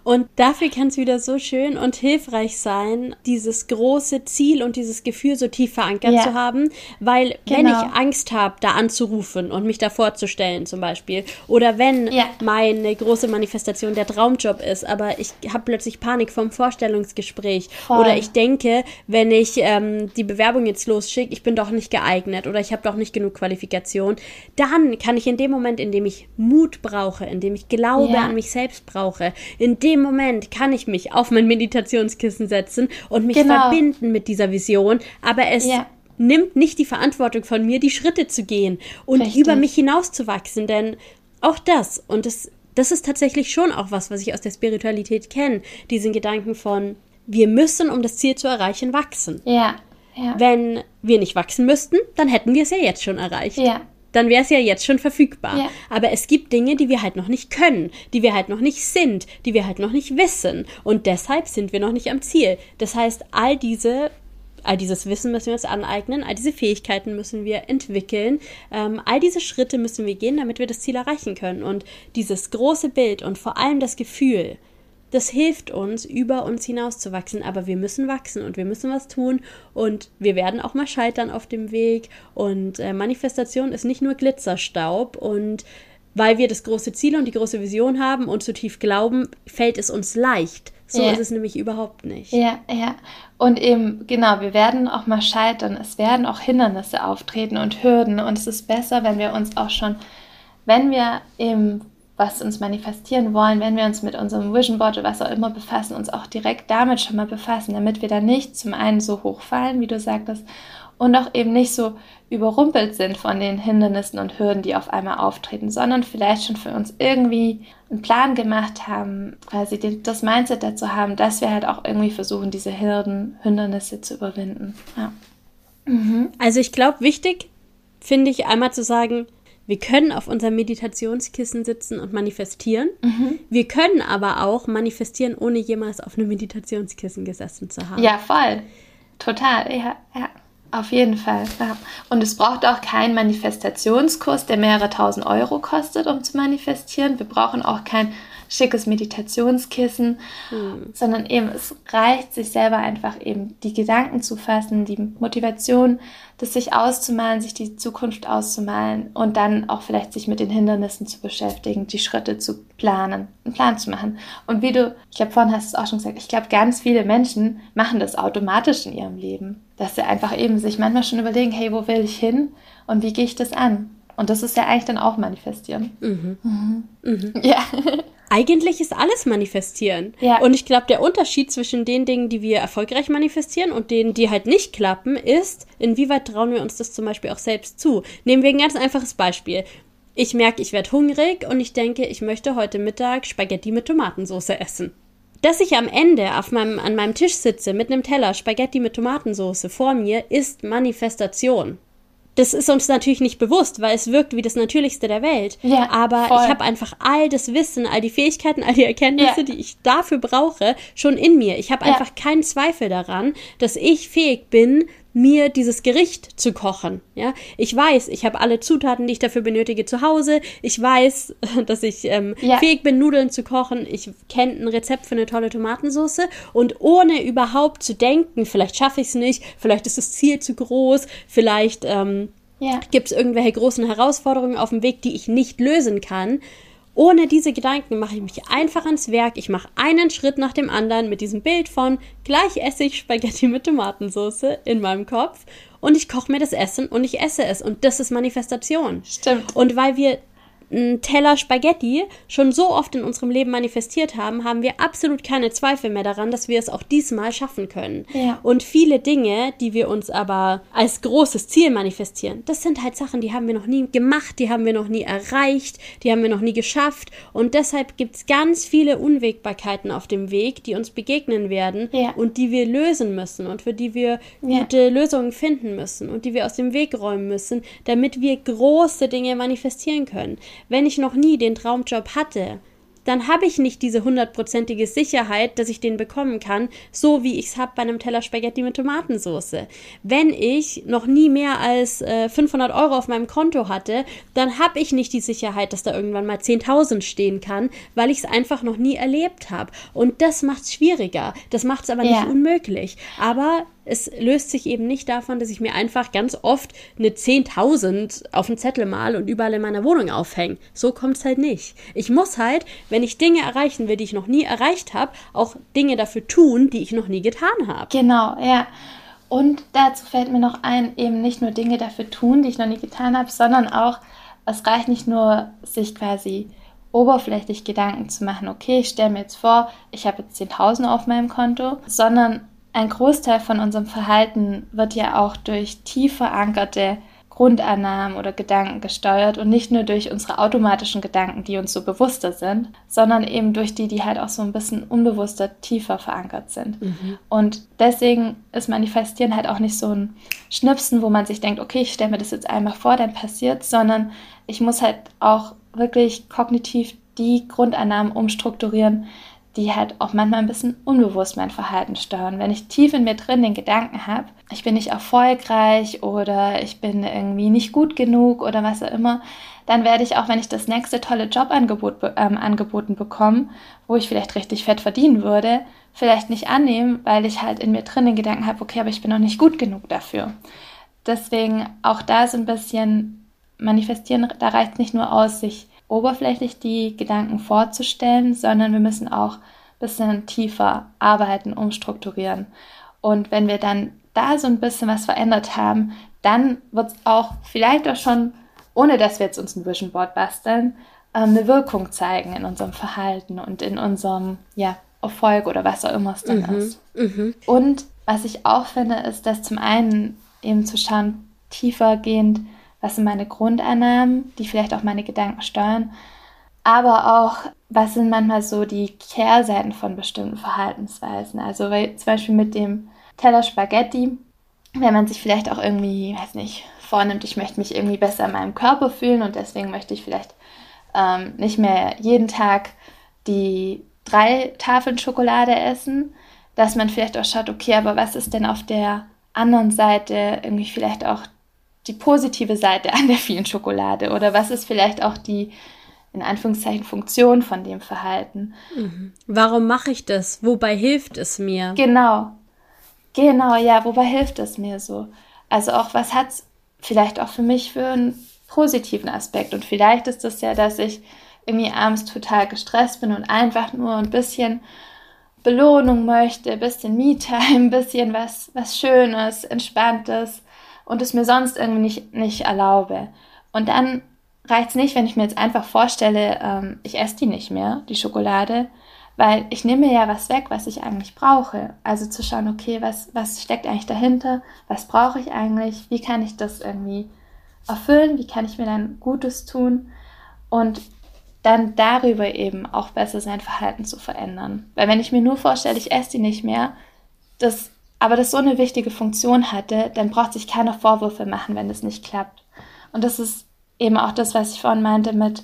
Und dafür kann es wieder so schön und hilfreich sein, dieses große Ziel und dieses Gefühl so tief verankert ja. zu haben, weil genau. wenn ich Angst habe, da anzurufen und mich da vorzustellen zum Beispiel, oder wenn ja. meine große Manifestation der Traumjob ist, aber ich habe plötzlich Panik vom Vorstellungsgespräch voll. oder ich denke, wenn ich ähm, die Bewerbung jetzt losschicke, ich bin doch nicht geeignet oder ich habe doch nicht genug Qualifikation, dann dann kann ich in dem Moment, in dem ich Mut brauche, in dem ich Glaube ja. an mich selbst brauche, in dem Moment kann ich mich auf mein Meditationskissen setzen und mich genau. verbinden mit dieser Vision, aber es ja. nimmt nicht die Verantwortung von mir, die Schritte zu gehen und Richtig. über mich hinauszuwachsen, denn auch das und das das ist tatsächlich schon auch was, was ich aus der Spiritualität kenne, diesen Gedanken von wir müssen, um das Ziel zu erreichen, wachsen. Ja. Ja. Wenn wir nicht wachsen müssten, dann hätten wir es ja jetzt schon erreicht. Ja, dann wäre es ja jetzt schon verfügbar. Ja. Aber es gibt Dinge, die wir halt noch nicht können, die wir halt noch nicht sind, die wir halt noch nicht wissen. Und deshalb sind wir noch nicht am Ziel. Das heißt, all diese All dieses Wissen müssen wir uns aneignen, all diese Fähigkeiten müssen wir entwickeln, ähm, all diese Schritte müssen wir gehen, damit wir das Ziel erreichen können. Und dieses große Bild und vor allem das Gefühl, das hilft uns, über uns hinauszuwachsen. Aber wir müssen wachsen und wir müssen was tun und wir werden auch mal scheitern auf dem Weg. Und äh, Manifestation ist nicht nur Glitzerstaub und weil wir das große Ziel und die große Vision haben und zu tief glauben, fällt es uns leicht. So ja. ist es nämlich überhaupt nicht. Ja, ja. Und eben, genau, wir werden auch mal scheitern. Es werden auch Hindernisse auftreten und Hürden. Und es ist besser, wenn wir uns auch schon, wenn wir eben was uns manifestieren wollen, wenn wir uns mit unserem Vision Board oder was auch immer befassen, uns auch direkt damit schon mal befassen, damit wir dann nicht zum einen so hochfallen, wie du sagtest, und auch eben nicht so überrumpelt sind von den Hindernissen und Hürden, die auf einmal auftreten, sondern vielleicht schon für uns irgendwie einen Plan gemacht haben, quasi das Mindset dazu haben, dass wir halt auch irgendwie versuchen, diese Hürden, Hindernisse zu überwinden. Ja. Mhm. Also ich glaube, wichtig finde ich einmal zu sagen, wir können auf unserem Meditationskissen sitzen und manifestieren. Mhm. Wir können aber auch manifestieren, ohne jemals auf einem Meditationskissen gesessen zu haben. Ja, voll. Total, ja, ja. Auf jeden Fall. Ja. Und es braucht auch keinen Manifestationskurs, der mehrere tausend Euro kostet, um zu manifestieren. Wir brauchen auch kein schickes Meditationskissen, mhm. sondern eben es reicht, sich selber einfach eben die Gedanken zu fassen, die Motivation, das sich auszumalen, sich die Zukunft auszumalen und dann auch vielleicht sich mit den Hindernissen zu beschäftigen, die Schritte zu planen, einen Plan zu machen. Und wie du, ich glaube, vorhin hast du es auch schon gesagt, ich glaube, ganz viele Menschen machen das automatisch in ihrem Leben, dass sie einfach eben sich manchmal schon überlegen, hey, wo will ich hin und wie gehe ich das an? Und das ist ja eigentlich dann auch manifestieren. Mhm. Mhm. Mhm. Ja. Eigentlich ist alles manifestieren. Ja. Und ich glaube, der Unterschied zwischen den Dingen, die wir erfolgreich manifestieren und denen, die halt nicht klappen, ist, inwieweit trauen wir uns das zum Beispiel auch selbst zu. Nehmen wir ein ganz einfaches Beispiel. Ich merke, ich werde hungrig und ich denke, ich möchte heute Mittag Spaghetti mit Tomatensauce essen. Dass ich am Ende meinem, an meinem Tisch sitze mit einem Teller Spaghetti mit Tomatensauce vor mir, ist Manifestation das ist uns natürlich nicht bewusst, weil es wirkt wie das Natürlichste der Welt. Ja, Aber voll. ich habe einfach all das Wissen, all die Fähigkeiten, all die Erkenntnisse, ja. die ich dafür brauche, schon in mir. Ich habe ja. einfach keinen Zweifel daran, dass ich fähig bin, mir dieses Gericht zu kochen. Ja, ich weiß, ich habe alle Zutaten, die ich dafür benötige, zu Hause. Ich weiß, *laughs* dass ich ähm, ja. fähig bin, Nudeln zu kochen. Ich kenne ein Rezept für eine tolle Tomatensauce und ohne überhaupt zu denken, vielleicht schaffe ich es nicht, vielleicht ist das Ziel zu groß, vielleicht ähm, ja. gibt es irgendwelche großen Herausforderungen auf dem Weg, die ich nicht lösen kann ohne diese Gedanken mache ich mich einfach ans Werk. Ich mache einen Schritt nach dem anderen mit diesem Bild von gleich esse ich Spaghetti mit Tomatensauce in meinem Kopf und ich koche mir das Essen und ich esse es und das ist Manifestation. Stimmt. Und weil wir einen Teller Spaghetti schon so oft in unserem Leben manifestiert haben, haben wir absolut keine Zweifel mehr daran, dass wir es auch diesmal schaffen können. Ja. Und viele Dinge, die wir uns aber als großes Ziel manifestieren, das sind halt Sachen, die haben wir noch nie gemacht, die haben wir noch nie erreicht, die haben wir noch nie geschafft. Und deshalb gibt es ganz viele Unwägbarkeiten auf dem Weg, die uns begegnen werden ja. und die wir lösen müssen und für die wir ja. gute Lösungen finden müssen und die wir aus dem Weg räumen müssen, damit wir große Dinge manifestieren können wenn ich noch nie den Traumjob hatte, dann habe ich nicht diese hundertprozentige Sicherheit, dass ich den bekommen kann, so wie ich es habe bei einem Teller Spaghetti mit Tomatensauce. Wenn ich noch nie mehr als äh, 500 Euro auf meinem Konto hatte, dann habe ich nicht die Sicherheit, dass da irgendwann mal 10.000 stehen kann, weil ich es einfach noch nie erlebt habe. Und das macht es schwieriger. Das macht es aber ja. nicht unmöglich. Aber es löst sich eben nicht davon, dass ich mir einfach ganz oft eine 10.000 auf den Zettel mal und überall in meiner Wohnung aufhänge. So kommt es halt nicht. Ich muss halt, wenn ich Dinge erreichen will, die ich noch nie erreicht habe, auch Dinge dafür tun, die ich noch nie getan habe. Genau, ja. Und dazu fällt mir noch ein, eben nicht nur Dinge dafür tun, die ich noch nie getan habe, sondern auch, es reicht nicht nur, sich quasi oberflächlich Gedanken zu machen, okay, ich stelle mir jetzt vor, ich habe jetzt 10.000 auf meinem Konto, sondern ein Großteil von unserem Verhalten wird ja auch durch tief verankerte Grundannahmen oder Gedanken gesteuert und nicht nur durch unsere automatischen Gedanken, die uns so bewusster sind, sondern eben durch die, die halt auch so ein bisschen unbewusster tiefer verankert sind. Mhm. Und deswegen ist Manifestieren halt auch nicht so ein Schnipsen, wo man sich denkt, okay, ich stelle mir das jetzt einmal vor, dann passiert, sondern ich muss halt auch wirklich kognitiv die Grundannahmen umstrukturieren, die halt auch manchmal ein bisschen unbewusst mein Verhalten steuern. Wenn ich tief in mir drin den Gedanken habe, ich bin nicht erfolgreich oder ich bin irgendwie nicht gut genug oder was auch immer, dann werde ich auch, wenn ich das nächste tolle Jobangebot ähm, angeboten bekomme, wo ich vielleicht richtig fett verdienen würde, vielleicht nicht annehmen, weil ich halt in mir drin den Gedanken habe, okay, aber ich bin noch nicht gut genug dafür. Deswegen auch da so ein bisschen manifestieren, da reicht es nicht nur aus, sich oberflächlich die Gedanken vorzustellen, sondern wir müssen auch ein bisschen tiefer arbeiten, umstrukturieren. Und wenn wir dann da so ein bisschen was verändert haben, dann wird es auch vielleicht auch schon, ohne dass wir jetzt uns ein Vision Board basteln, ähm, eine Wirkung zeigen in unserem Verhalten und in unserem ja, Erfolg oder was auch immer es dann mhm. ist. Mhm. Und was ich auch finde, ist, dass zum einen eben zu schauen, tiefergehend, was sind meine Grundannahmen, die vielleicht auch meine Gedanken steuern, aber auch, was sind manchmal so die Kehrseiten von bestimmten Verhaltensweisen. Also weil, zum Beispiel mit dem Teller Spaghetti, wenn man sich vielleicht auch irgendwie, weiß nicht, vornimmt, ich möchte mich irgendwie besser in meinem Körper fühlen und deswegen möchte ich vielleicht ähm, nicht mehr jeden Tag die drei Tafeln Schokolade essen, dass man vielleicht auch schaut, okay, aber was ist denn auf der anderen Seite irgendwie vielleicht auch die positive Seite an der vielen Schokolade oder was ist vielleicht auch die in Anführungszeichen Funktion von dem Verhalten. Mhm. Warum mache ich das? Wobei hilft es mir? Genau. Genau, ja, wobei hilft es mir so? Also auch, was hat es vielleicht auch für mich für einen positiven Aspekt? Und vielleicht ist das ja, dass ich irgendwie abends total gestresst bin und einfach nur ein bisschen Belohnung möchte, ein bisschen Me-Time, ein bisschen was, was Schönes, Entspanntes und es mir sonst irgendwie nicht, nicht erlaube. Und dann reicht es nicht, wenn ich mir jetzt einfach vorstelle, ähm, ich esse die nicht mehr, die Schokolade, weil ich nehme mir ja was weg, was ich eigentlich brauche. Also zu schauen, okay, was, was steckt eigentlich dahinter, was brauche ich eigentlich, wie kann ich das irgendwie erfüllen, wie kann ich mir dann Gutes tun und dann darüber eben auch besser sein Verhalten zu verändern. Weil wenn ich mir nur vorstelle, ich esse die nicht mehr, das aber das so eine wichtige Funktion hatte, dann braucht sich keiner Vorwürfe machen, wenn das nicht klappt. Und das ist eben auch das, was ich vorhin meinte, mit,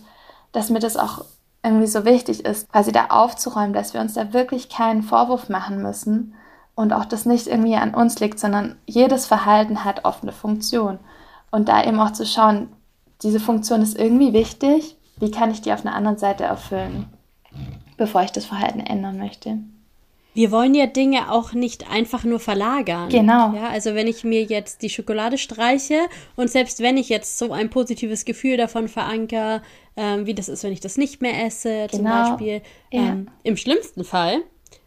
dass mir das auch irgendwie so wichtig ist, quasi da aufzuräumen, dass wir uns da wirklich keinen Vorwurf machen müssen und auch das nicht irgendwie an uns liegt, sondern jedes Verhalten hat oft eine Funktion. Und da eben auch zu schauen, diese Funktion ist irgendwie wichtig, wie kann ich die auf einer anderen Seite erfüllen, bevor ich das Verhalten ändern möchte wir wollen ja Dinge auch nicht einfach nur verlagern. Genau. Ja, also wenn ich mir jetzt die Schokolade streiche und selbst wenn ich jetzt so ein positives Gefühl davon verankere, ähm, wie das ist, wenn ich das nicht mehr esse, zum genau. Beispiel, ja. ähm, im schlimmsten Fall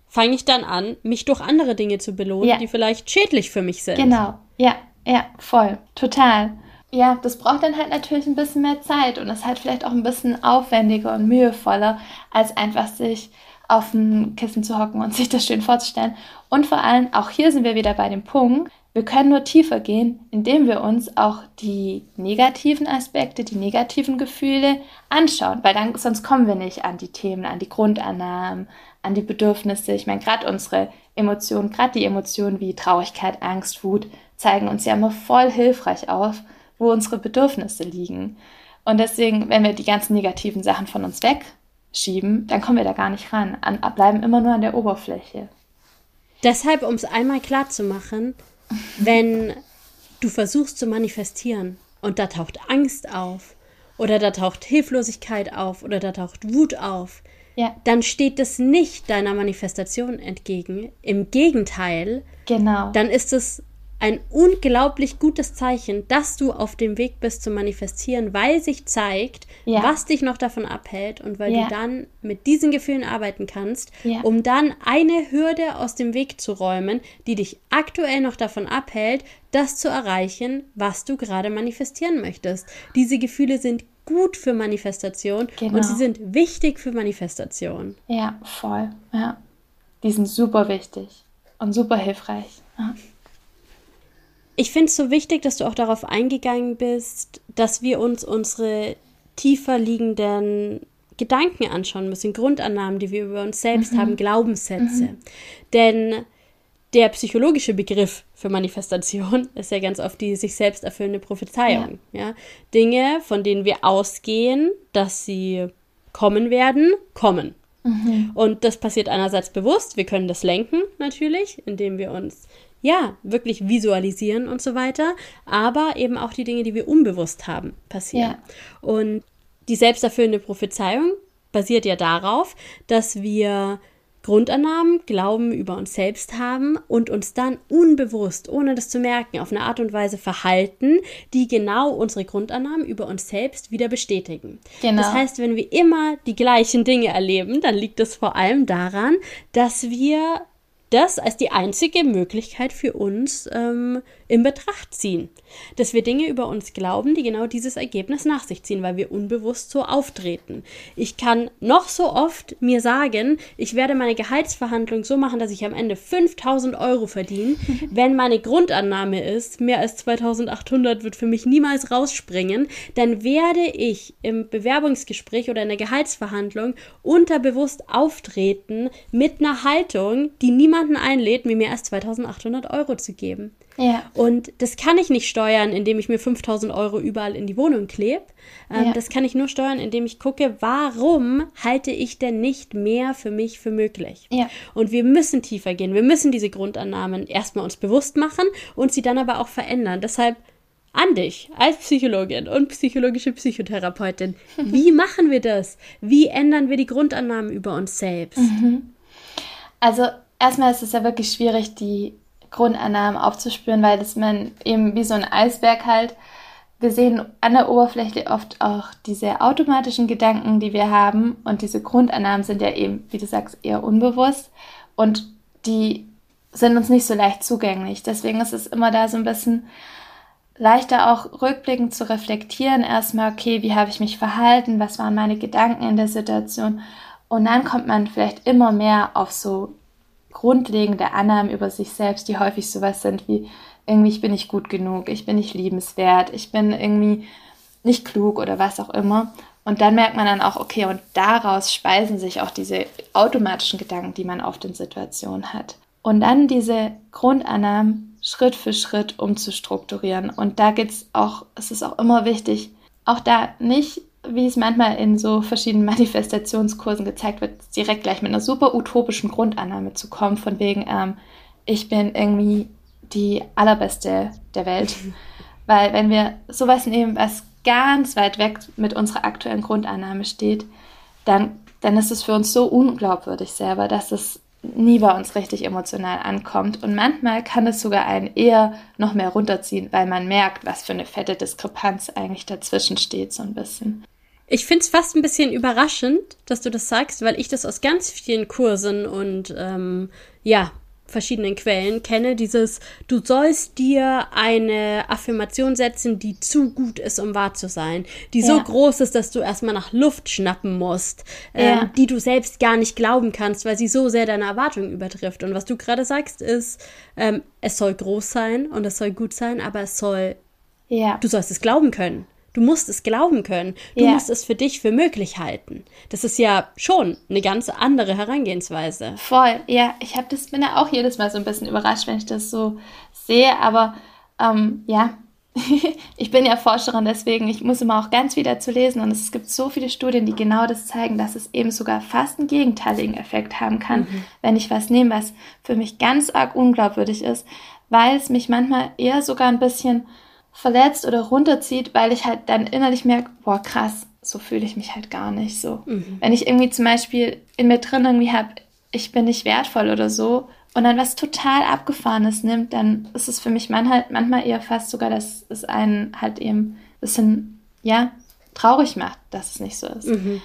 fange ich dann an, mich durch andere Dinge zu belohnen, ja. die vielleicht schädlich für mich sind. Genau. Ja, ja, voll. Total. Ja, das braucht dann halt natürlich ein bisschen mehr Zeit und ist halt vielleicht auch ein bisschen aufwendiger und mühevoller, als einfach sich auf dem Kissen zu hocken und *laughs* sich das schön vorzustellen. Und vor allem, auch hier sind wir wieder bei dem Punkt, wir können nur tiefer gehen, indem wir uns auch die negativen Aspekte, die negativen Gefühle anschauen, weil dann sonst kommen wir nicht an die Themen, an die Grundannahmen, an die Bedürfnisse. Ich meine, gerade unsere Emotionen, gerade die Emotionen wie Traurigkeit, Angst, Wut, zeigen uns ja immer voll hilfreich auf, wo unsere Bedürfnisse liegen. Und deswegen, wenn wir die ganzen negativen Sachen von uns weg schieben, dann kommen wir da gar nicht ran. An, bleiben immer nur an der Oberfläche. Deshalb, um es einmal klar zu machen, *laughs* wenn du versuchst zu manifestieren und da taucht Angst auf oder da taucht Hilflosigkeit auf oder da taucht Wut auf, ja. dann steht das nicht deiner Manifestation entgegen. Im Gegenteil, genau. dann ist es ein unglaublich gutes Zeichen, dass du auf dem Weg bist zu manifestieren, weil sich zeigt, ja. was dich noch davon abhält und weil ja. du dann mit diesen Gefühlen arbeiten kannst, ja. um dann eine Hürde aus dem Weg zu räumen, die dich aktuell noch davon abhält, das zu erreichen, was du gerade manifestieren möchtest. Diese Gefühle sind gut für Manifestation genau. und sie sind wichtig für Manifestation. Ja, voll. Ja. Die sind super wichtig und super hilfreich. Ja. Ich finde es so wichtig, dass du auch darauf eingegangen bist, dass wir uns unsere tiefer liegenden Gedanken anschauen müssen, Grundannahmen, die wir über uns selbst mhm. haben, Glaubenssätze. Mhm. Denn der psychologische Begriff für Manifestation *laughs* ist ja ganz oft die sich selbst erfüllende Prophezeiung. Ja. ja. Dinge, von denen wir ausgehen, dass sie kommen werden, kommen. Mhm. Und das passiert einerseits bewusst, wir können das lenken natürlich, indem wir uns ja, wirklich visualisieren und so weiter, aber eben auch die Dinge, die wir unbewusst haben, passieren. Ja. Und die selbsterfüllende Prophezeiung basiert ja darauf, dass wir Grundannahmen, Glauben über uns selbst haben und uns dann unbewusst, ohne das zu merken, auf eine Art und Weise verhalten, die genau unsere Grundannahmen über uns selbst wieder bestätigen. Genau. Das heißt, wenn wir immer die gleichen Dinge erleben, dann liegt es vor allem daran, dass wir das als die einzige Möglichkeit für uns ähm, in Betracht ziehen. Dass wir Dinge über uns glauben, die genau dieses Ergebnis nach sich ziehen, weil wir unbewusst so auftreten. Ich kann noch so oft mir sagen, ich werde meine Gehaltsverhandlung so machen, dass ich am Ende 5000 Euro verdiene. *laughs* Wenn meine Grundannahme ist, mehr als 2800 wird für mich niemals rausspringen, dann werde ich im Bewerbungsgespräch oder in der Gehaltsverhandlung unterbewusst auftreten mit einer Haltung, die niemanden einlädt, mir mehr als 2800 Euro zu geben. Ja. Und das kann ich nicht steuern, indem ich mir 5000 Euro überall in die Wohnung klebe. Ähm, ja. Das kann ich nur steuern, indem ich gucke, warum halte ich denn nicht mehr für mich für möglich? Ja. Und wir müssen tiefer gehen. Wir müssen diese Grundannahmen erstmal uns bewusst machen und sie dann aber auch verändern. Deshalb an dich als Psychologin und psychologische Psychotherapeutin. *laughs* Wie machen wir das? Wie ändern wir die Grundannahmen über uns selbst? Mhm. Also erstmal ist es ja wirklich schwierig, die Grundannahmen aufzuspüren, weil das man eben wie so ein Eisberg halt, wir sehen an der Oberfläche oft auch diese automatischen Gedanken, die wir haben und diese Grundannahmen sind ja eben, wie du sagst, eher unbewusst und die sind uns nicht so leicht zugänglich. Deswegen ist es immer da so ein bisschen leichter auch rückblickend zu reflektieren. Erstmal, okay, wie habe ich mich verhalten? Was waren meine Gedanken in der Situation? Und dann kommt man vielleicht immer mehr auf so grundlegende Annahmen über sich selbst, die häufig sowas sind wie irgendwie ich bin nicht gut genug, ich bin nicht liebenswert, ich bin irgendwie nicht klug oder was auch immer. Und dann merkt man dann auch, okay, und daraus speisen sich auch diese automatischen Gedanken, die man auf den Situationen hat. Und dann diese Grundannahmen Schritt für Schritt umzustrukturieren. Und da geht es auch, es ist auch immer wichtig, auch da nicht wie es manchmal in so verschiedenen *laughs* Manifestationskursen gezeigt wird, direkt gleich mit einer super utopischen Grundannahme zu kommen, von wegen, ähm, ich bin irgendwie die allerbeste der Welt. Weil wenn wir sowas nehmen, was ganz weit weg mit unserer aktuellen Grundannahme steht, dann, dann ist es für uns so unglaubwürdig selber, dass es nie bei uns richtig emotional ankommt. Und manchmal kann es sogar einen eher noch mehr runterziehen, weil man merkt, was für eine fette Diskrepanz eigentlich dazwischen steht, so ein bisschen. Ich finde es fast ein bisschen überraschend, dass du das sagst, weil ich das aus ganz vielen Kursen und ähm, ja, verschiedenen Quellen kenne, dieses du sollst dir eine Affirmation setzen, die zu gut ist, um wahr zu sein, die ja. so groß ist, dass du erstmal nach Luft schnappen musst, ähm, ja. ähm, die du selbst gar nicht glauben kannst, weil sie so sehr deine Erwartungen übertrifft. Und was du gerade sagst, ist, ähm, es soll groß sein und es soll gut sein, aber es soll, ja. du sollst es glauben können. Du musst es glauben können. Du ja. musst es für dich für möglich halten. Das ist ja schon eine ganz andere Herangehensweise. Voll, ja. Ich habe das bin ja auch jedes Mal so ein bisschen überrascht, wenn ich das so sehe. Aber ähm, ja, *laughs* ich bin ja Forscherin, deswegen ich muss immer auch ganz viel dazu lesen. Und es gibt so viele Studien, die genau das zeigen, dass es eben sogar fast einen gegenteiligen Effekt haben kann, mhm. wenn ich was nehme, was für mich ganz arg unglaubwürdig ist, weil es mich manchmal eher sogar ein bisschen verletzt oder runterzieht, weil ich halt dann innerlich merke, boah, krass, so fühle ich mich halt gar nicht so. Mhm. Wenn ich irgendwie zum Beispiel in mir drin irgendwie habe, ich bin nicht wertvoll oder so und dann was total Abgefahrenes nimmt, dann ist es für mich man halt manchmal eher fast sogar, dass es einen halt eben ein bisschen, ja, traurig macht, dass es nicht so ist. Mhm.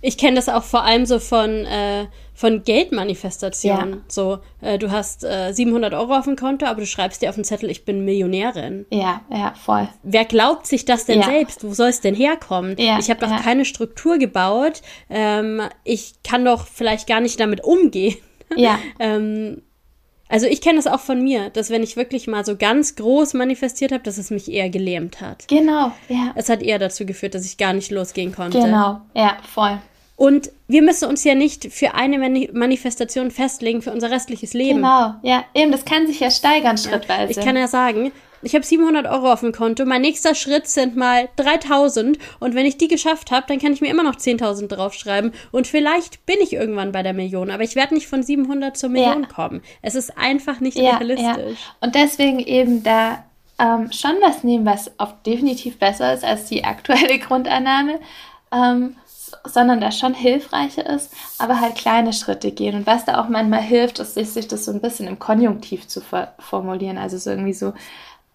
Ich kenne das auch vor allem so von, äh, von Geldmanifestationen. Ja. So, äh, du hast äh, 700 Euro auf dem Konto, aber du schreibst dir auf den Zettel, ich bin Millionärin. Ja, ja, voll. Wer glaubt sich das denn ja. selbst? Wo soll es denn herkommen? Ja, ich habe doch ja. keine Struktur gebaut. Ähm, ich kann doch vielleicht gar nicht damit umgehen. Ja. *laughs* ähm, also ich kenne es auch von mir, dass wenn ich wirklich mal so ganz groß manifestiert habe, dass es mich eher gelähmt hat. Genau, ja. Es hat eher dazu geführt, dass ich gar nicht losgehen konnte. Genau, ja, voll. Und wir müssen uns ja nicht für eine Manifestation festlegen für unser restliches Leben. Genau, ja, eben, das kann sich ja steigern schrittweise. Ja, ich kann ja sagen, ich habe 700 Euro auf dem Konto, mein nächster Schritt sind mal 3000 und wenn ich die geschafft habe, dann kann ich mir immer noch 10.000 draufschreiben und vielleicht bin ich irgendwann bei der Million, aber ich werde nicht von 700 zur Million ja. kommen. Es ist einfach nicht ja, realistisch. Ja. Und deswegen eben da ähm, schon was nehmen, was auch definitiv besser ist als die aktuelle *laughs* Grundannahme, ähm, sondern das schon hilfreicher ist, aber halt kleine Schritte gehen. Und was da auch manchmal hilft, ist, sich das so ein bisschen im Konjunktiv zu formulieren. Also so irgendwie so,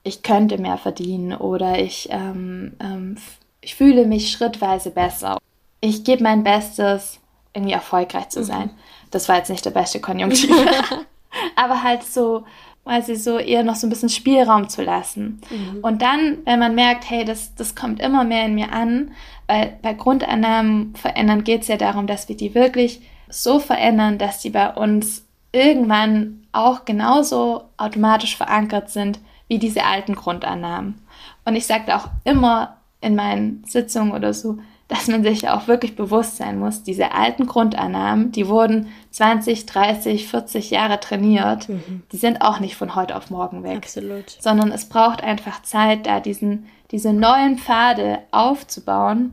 ich könnte mehr verdienen oder ich, ähm, ähm, ich fühle mich schrittweise besser. Ich gebe mein Bestes, irgendwie erfolgreich zu sein. Mhm. Das war jetzt nicht der beste Konjunktiv. *laughs* aber halt so, quasi so eher noch so ein bisschen Spielraum zu lassen. Mhm. Und dann, wenn man merkt, hey, das, das kommt immer mehr in mir an, weil bei Grundannahmen verändern geht es ja darum, dass wir die wirklich so verändern, dass die bei uns irgendwann auch genauso automatisch verankert sind wie diese alten Grundannahmen. Und ich sage auch immer in meinen Sitzungen oder so, dass man sich auch wirklich bewusst sein muss, diese alten Grundannahmen, die wurden 20, 30, 40 Jahre trainiert, mhm. die sind auch nicht von heute auf morgen weg. Absolut. Sondern es braucht einfach Zeit, da diesen, diese neuen Pfade aufzubauen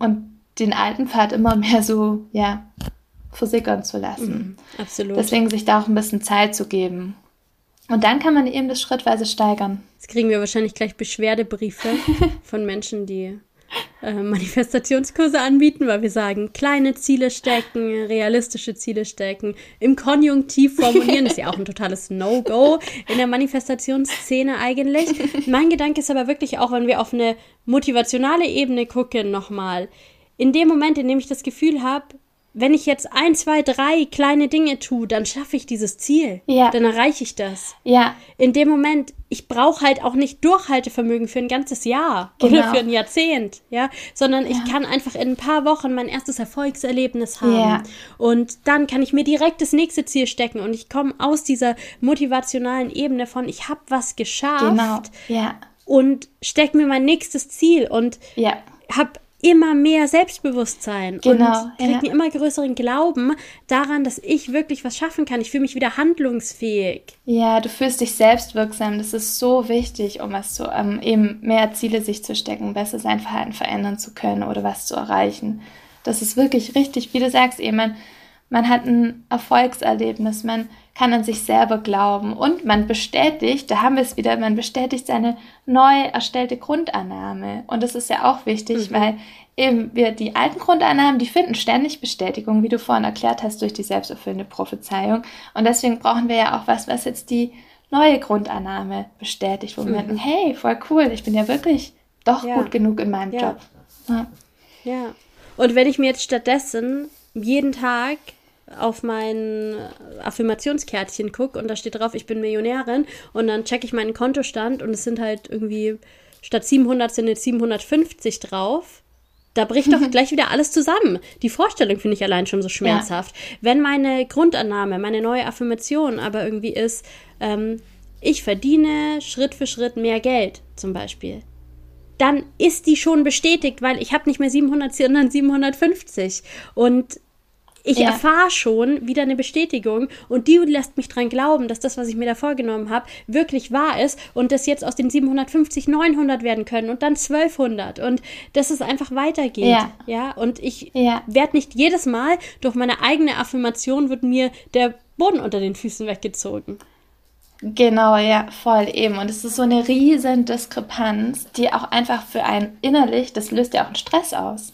und den alten Pfad immer mehr so, ja, versickern zu lassen. Mhm. Absolut. Deswegen sich da auch ein bisschen Zeit zu geben. Und dann kann man eben das schrittweise steigern. Jetzt kriegen wir wahrscheinlich gleich Beschwerdebriefe *laughs* von Menschen, die äh, Manifestationskurse anbieten, weil wir sagen, kleine Ziele stecken, realistische Ziele stecken, im Konjunktiv formulieren, ist ja auch ein totales No-Go in der Manifestationsszene eigentlich. Mein Gedanke ist aber wirklich auch, wenn wir auf eine motivationale Ebene gucken, nochmal, in dem Moment, in dem ich das Gefühl habe, wenn ich jetzt ein, zwei, drei kleine Dinge tue, dann schaffe ich dieses Ziel. Ja. Dann erreiche ich das. Ja. In dem Moment, ich brauche halt auch nicht Durchhaltevermögen für ein ganzes Jahr genau. oder für ein Jahrzehnt, ja, sondern ja. ich kann einfach in ein paar Wochen mein erstes Erfolgserlebnis haben. Ja. Und dann kann ich mir direkt das nächste Ziel stecken und ich komme aus dieser motivationalen Ebene von, ich habe was geschafft. Genau. Ja. Und stecke mir mein nächstes Ziel und ja. habe immer mehr Selbstbewusstsein genau, und kriege ja. einen immer größeren Glauben daran, dass ich wirklich was schaffen kann. Ich fühle mich wieder handlungsfähig. Ja, du fühlst dich selbstwirksam. Das ist so wichtig, um was zu, ähm, eben mehr Ziele sich zu stecken, besser sein Verhalten verändern zu können oder was zu erreichen. Das ist wirklich richtig, wie du sagst, eben, man, man hat ein Erfolgserlebnis, man kann an sich selber glauben und man bestätigt, da haben wir es wieder, man bestätigt seine neu erstellte Grundannahme. Und das ist ja auch wichtig, mhm. weil eben wir die alten Grundannahmen, die finden ständig Bestätigung, wie du vorhin erklärt hast, durch die selbsterfüllende Prophezeiung. Und deswegen brauchen wir ja auch was, was jetzt die neue Grundannahme bestätigt, wo wir mhm. denken, hey, voll cool, ich bin ja wirklich doch ja. gut genug in meinem ja. Job. Ja. ja. Und wenn ich mir jetzt stattdessen jeden Tag auf mein Affirmationskärtchen gucke und da steht drauf, ich bin Millionärin und dann checke ich meinen Kontostand und es sind halt irgendwie statt 700 sind jetzt 750 drauf. Da bricht doch *laughs* gleich wieder alles zusammen. Die Vorstellung finde ich allein schon so schmerzhaft. Ja. Wenn meine Grundannahme, meine neue Affirmation aber irgendwie ist, ähm, ich verdiene Schritt für Schritt mehr Geld zum Beispiel, dann ist die schon bestätigt, weil ich habe nicht mehr 700, sondern 750. Und ich ja. erfahre schon wieder eine Bestätigung und die lässt mich dran glauben, dass das, was ich mir da vorgenommen habe, wirklich wahr ist und dass jetzt aus den 750 900 werden können und dann 1200 und dass es einfach weitergeht. Ja, ja? und ich ja. werde nicht jedes Mal durch meine eigene Affirmation wird mir der Boden unter den Füßen weggezogen. Genau, ja, voll eben. Und es ist so eine riesen Diskrepanz, die auch einfach für einen innerlich, das löst ja auch einen Stress aus.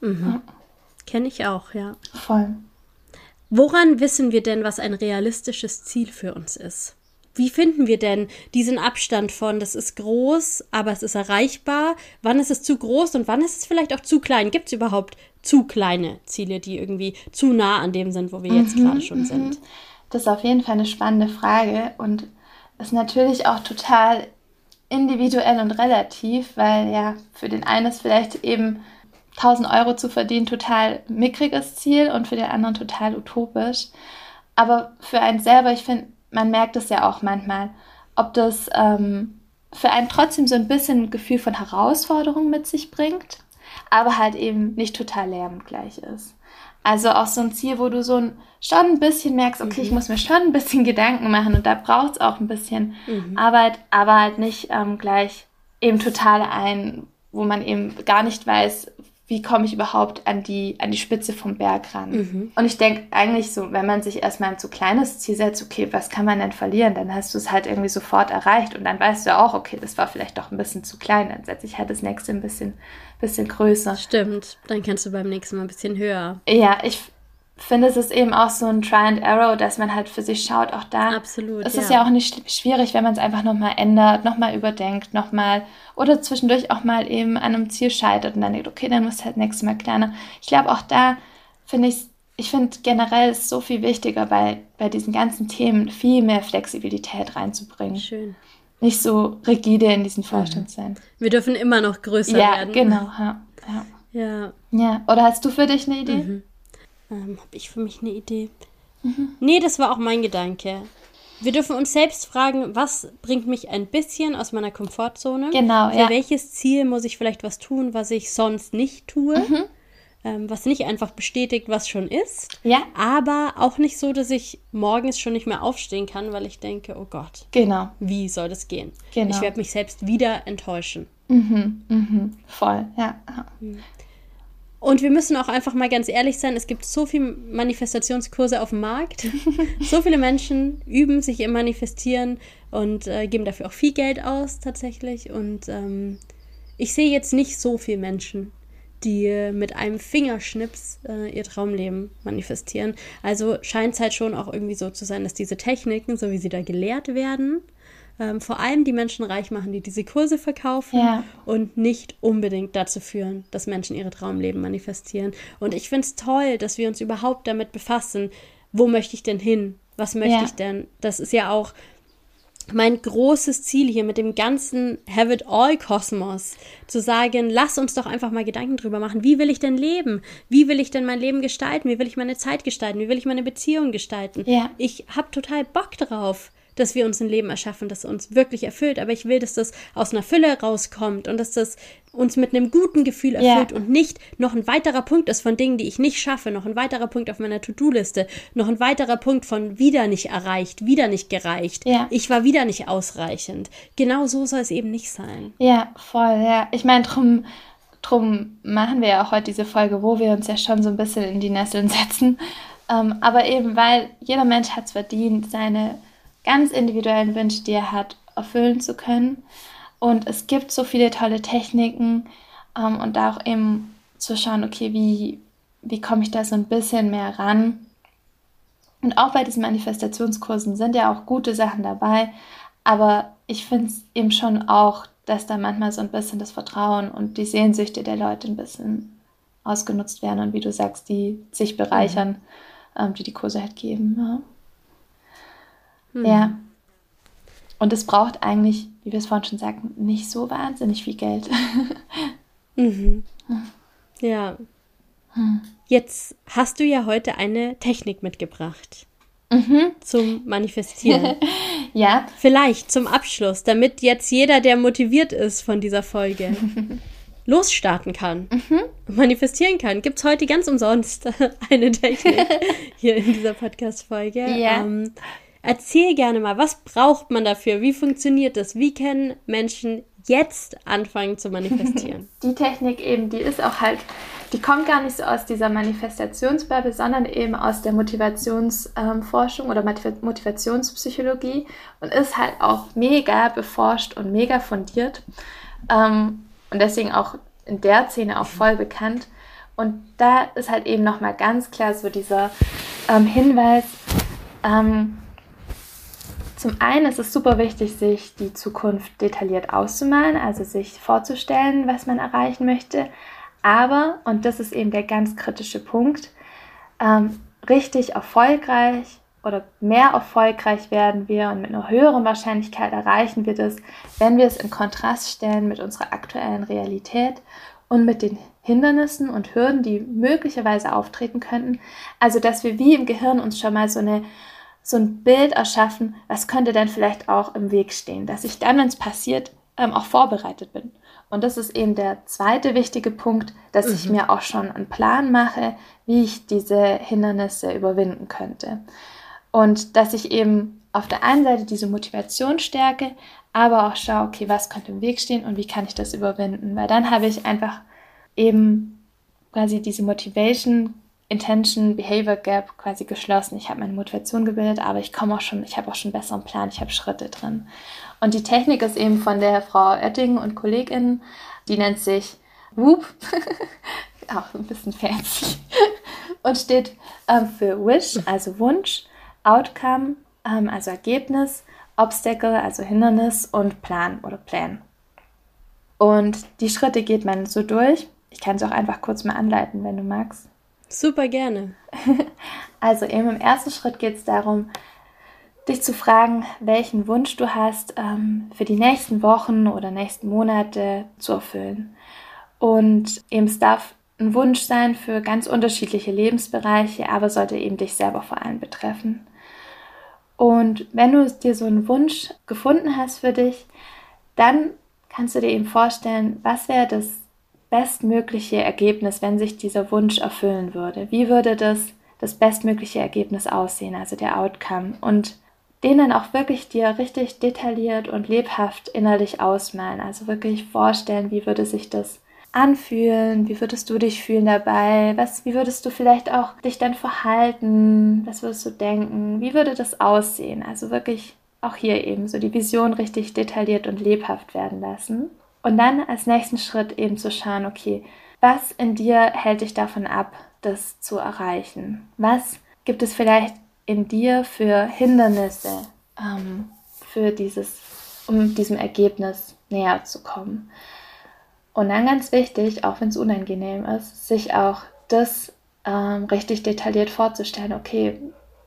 Mhm. Ja. Kenne ich auch, ja. Voll. Woran wissen wir denn, was ein realistisches Ziel für uns ist? Wie finden wir denn diesen Abstand von, das ist groß, aber es ist erreichbar? Wann ist es zu groß und wann ist es vielleicht auch zu klein? Gibt es überhaupt zu kleine Ziele, die irgendwie zu nah an dem sind, wo wir jetzt mhm, gerade schon mhm. sind? Das ist auf jeden Fall eine spannende Frage und ist natürlich auch total individuell und relativ, weil ja für den einen ist vielleicht eben 1000 Euro zu verdienen total mickriges Ziel und für den anderen total utopisch. Aber für einen selber, ich finde, man merkt es ja auch manchmal, ob das ähm, für einen trotzdem so ein bisschen ein Gefühl von Herausforderung mit sich bringt, aber halt eben nicht total lärmend gleich ist. Also auch so ein Ziel, wo du so ein, schon ein bisschen merkst, okay, mhm. ich muss mir schon ein bisschen *laughs* Gedanken machen und da braucht es auch ein bisschen mhm. Arbeit, aber halt nicht ähm, gleich eben total ein, wo man eben gar nicht weiß, wie komme ich überhaupt an die, an die Spitze vom Berg ran. Mhm. Und ich denke eigentlich so, wenn man sich erstmal ein zu kleines Ziel setzt, okay, was kann man denn verlieren, dann hast du es halt irgendwie sofort erreicht und dann weißt du auch, okay, das war vielleicht doch ein bisschen zu klein, dann setze ich halt das nächste ein bisschen, bisschen größer. Stimmt, dann kannst du beim nächsten Mal ein bisschen höher. Ja, ich finde, es ist eben auch so ein Try and Arrow, dass man halt für sich schaut, auch da. Absolut. Es ja. ist ja auch nicht schwierig, wenn man es einfach nochmal ändert, nochmal überdenkt, nochmal oder zwischendurch auch mal eben an einem Ziel scheitert und dann denkt, okay, dann muss halt nächstes Mal kleiner. Ich glaube, auch da finde ich ich finde generell ist so viel wichtiger, bei, bei diesen ganzen Themen viel mehr Flexibilität reinzubringen. Schön. Nicht so rigide in diesen Vorstand sein. Wir dürfen immer noch größer ja, werden. Genau, ja, genau. Ja. Ja. Oder hast du für dich eine Idee? Mhm. Ähm, Habe ich für mich eine Idee? Mhm. Nee, das war auch mein Gedanke. Wir dürfen uns selbst fragen, was bringt mich ein bisschen aus meiner Komfortzone? Genau, Für ja. welches Ziel muss ich vielleicht was tun, was ich sonst nicht tue? Mhm. Ähm, was nicht einfach bestätigt, was schon ist. Ja. Aber auch nicht so, dass ich morgens schon nicht mehr aufstehen kann, weil ich denke, oh Gott. Genau. Wie soll das gehen? Genau. Ich werde mich selbst wieder enttäuschen. Mhm, mhm, voll, ja. Mhm. Und wir müssen auch einfach mal ganz ehrlich sein, es gibt so viele Manifestationskurse auf dem Markt. *laughs* so viele Menschen üben sich im Manifestieren und äh, geben dafür auch viel Geld aus tatsächlich. Und ähm, ich sehe jetzt nicht so viele Menschen, die mit einem Fingerschnips äh, ihr Traumleben manifestieren. Also scheint es halt schon auch irgendwie so zu sein, dass diese Techniken, so wie sie da gelehrt werden, ähm, vor allem die Menschen reich machen, die diese Kurse verkaufen ja. und nicht unbedingt dazu führen, dass Menschen ihre Traumleben manifestieren. Und ich finde es toll, dass wir uns überhaupt damit befassen, wo möchte ich denn hin? Was möchte ja. ich denn? Das ist ja auch mein großes Ziel hier mit dem ganzen Have It All Kosmos, zu sagen, lass uns doch einfach mal Gedanken drüber machen. Wie will ich denn leben? Wie will ich denn mein Leben gestalten? Wie will ich meine Zeit gestalten? Wie will ich meine Beziehung gestalten? Ja. Ich habe total Bock drauf dass wir uns ein Leben erschaffen, das uns wirklich erfüllt. Aber ich will, dass das aus einer Fülle rauskommt und dass das uns mit einem guten Gefühl erfüllt ja. und nicht noch ein weiterer Punkt ist von Dingen, die ich nicht schaffe, noch ein weiterer Punkt auf meiner To-Do-Liste, noch ein weiterer Punkt von wieder nicht erreicht, wieder nicht gereicht, ja. ich war wieder nicht ausreichend. Genau so soll es eben nicht sein. Ja, voll, ja. Ich meine, drum, drum machen wir ja auch heute diese Folge, wo wir uns ja schon so ein bisschen in die Nesseln setzen. Ähm, aber eben, weil jeder Mensch hat es verdient, seine ganz individuellen Wünsche, die er hat, erfüllen zu können. Und es gibt so viele tolle Techniken ähm, und da auch eben zu schauen, okay, wie, wie komme ich da so ein bisschen mehr ran. Und auch bei diesen Manifestationskursen sind ja auch gute Sachen dabei, aber ich finde es eben schon auch, dass da manchmal so ein bisschen das Vertrauen und die Sehnsüchte der Leute ein bisschen ausgenutzt werden und wie du sagst, die sich bereichern, mhm. ähm, die die Kurse halt geben. Ja. Hm. Ja. Und es braucht eigentlich, wie wir es vorhin schon sagten, nicht so wahnsinnig viel Geld. *laughs* mhm. Ja. Hm. Jetzt hast du ja heute eine Technik mitgebracht. Mhm. Zum Manifestieren. *laughs* ja. Vielleicht zum Abschluss, damit jetzt jeder, der motiviert ist von dieser Folge, *laughs* losstarten kann, mhm. manifestieren kann. Gibt es heute ganz umsonst eine Technik hier in dieser Podcast-Folge. Ja. Ähm, Erzähl gerne mal, was braucht man dafür? Wie funktioniert das? Wie können Menschen jetzt anfangen zu manifestieren? *laughs* Die Technik eben, die ist auch halt, die kommt gar nicht so aus dieser Manifestationsbubble, sondern eben aus der Motivationsforschung ähm, oder Motivationspsychologie und ist halt auch mega beforscht und mega fundiert ähm, und deswegen auch in der Szene auch voll bekannt. Und da ist halt eben nochmal ganz klar so dieser ähm, Hinweis, ähm, zum einen ist es super wichtig, sich die Zukunft detailliert auszumalen, also sich vorzustellen, was man erreichen möchte. Aber, und das ist eben der ganz kritische Punkt, ähm, richtig erfolgreich oder mehr erfolgreich werden wir und mit einer höheren Wahrscheinlichkeit erreichen wir das, wenn wir es in Kontrast stellen mit unserer aktuellen Realität und mit den Hindernissen und Hürden, die möglicherweise auftreten könnten. Also, dass wir wie im Gehirn uns schon mal so eine so ein Bild erschaffen, was könnte denn vielleicht auch im Weg stehen, dass ich dann, wenn es passiert, ähm, auch vorbereitet bin. Und das ist eben der zweite wichtige Punkt, dass mhm. ich mir auch schon einen Plan mache, wie ich diese Hindernisse überwinden könnte. Und dass ich eben auf der einen Seite diese Motivation stärke, aber auch schaue, okay, was könnte im Weg stehen und wie kann ich das überwinden? Weil dann habe ich einfach eben quasi diese Motivation, Intention, Behavior Gap quasi geschlossen. Ich habe meine Motivation gebildet, aber ich komme auch schon, ich habe auch schon einen besseren Plan, ich habe Schritte drin. Und die Technik ist eben von der Frau Oetting und KollegInnen, die nennt sich Whoop, *laughs* auch ein bisschen fancy, und steht ähm, für Wish, also Wunsch, Outcome, ähm, also Ergebnis, Obstacle, also Hindernis und Plan oder Plan. Und die Schritte geht man so durch. Ich kann es auch einfach kurz mal anleiten, wenn du magst. Super gerne. *laughs* Also eben im ersten Schritt geht es darum, dich zu fragen, welchen Wunsch du hast, ähm, für die nächsten Wochen oder nächsten Monate zu erfüllen. Und eben es darf ein Wunsch sein für ganz unterschiedliche Lebensbereiche, aber sollte eben dich selber vor allem betreffen. Und wenn du dir so einen Wunsch gefunden hast für dich, dann kannst du dir eben vorstellen, was wäre das bestmögliche Ergebnis, wenn sich dieser Wunsch erfüllen würde? Wie würde das das bestmögliche Ergebnis aussehen, also der Outcome? Und den dann auch wirklich dir richtig detailliert und lebhaft innerlich ausmalen. Also wirklich vorstellen, wie würde sich das anfühlen, wie würdest du dich fühlen dabei, was, wie würdest du vielleicht auch dich dann verhalten, was würdest du denken, wie würde das aussehen? Also wirklich auch hier eben so die Vision richtig detailliert und lebhaft werden lassen. Und dann als nächsten Schritt eben zu schauen, okay, was in dir hält dich davon ab, das zu erreichen? Was gibt es vielleicht in dir für Hindernisse ähm, für dieses, um diesem Ergebnis näher zu kommen. Und dann ganz wichtig, auch wenn es unangenehm ist, sich auch das ähm, richtig detailliert vorzustellen. Okay,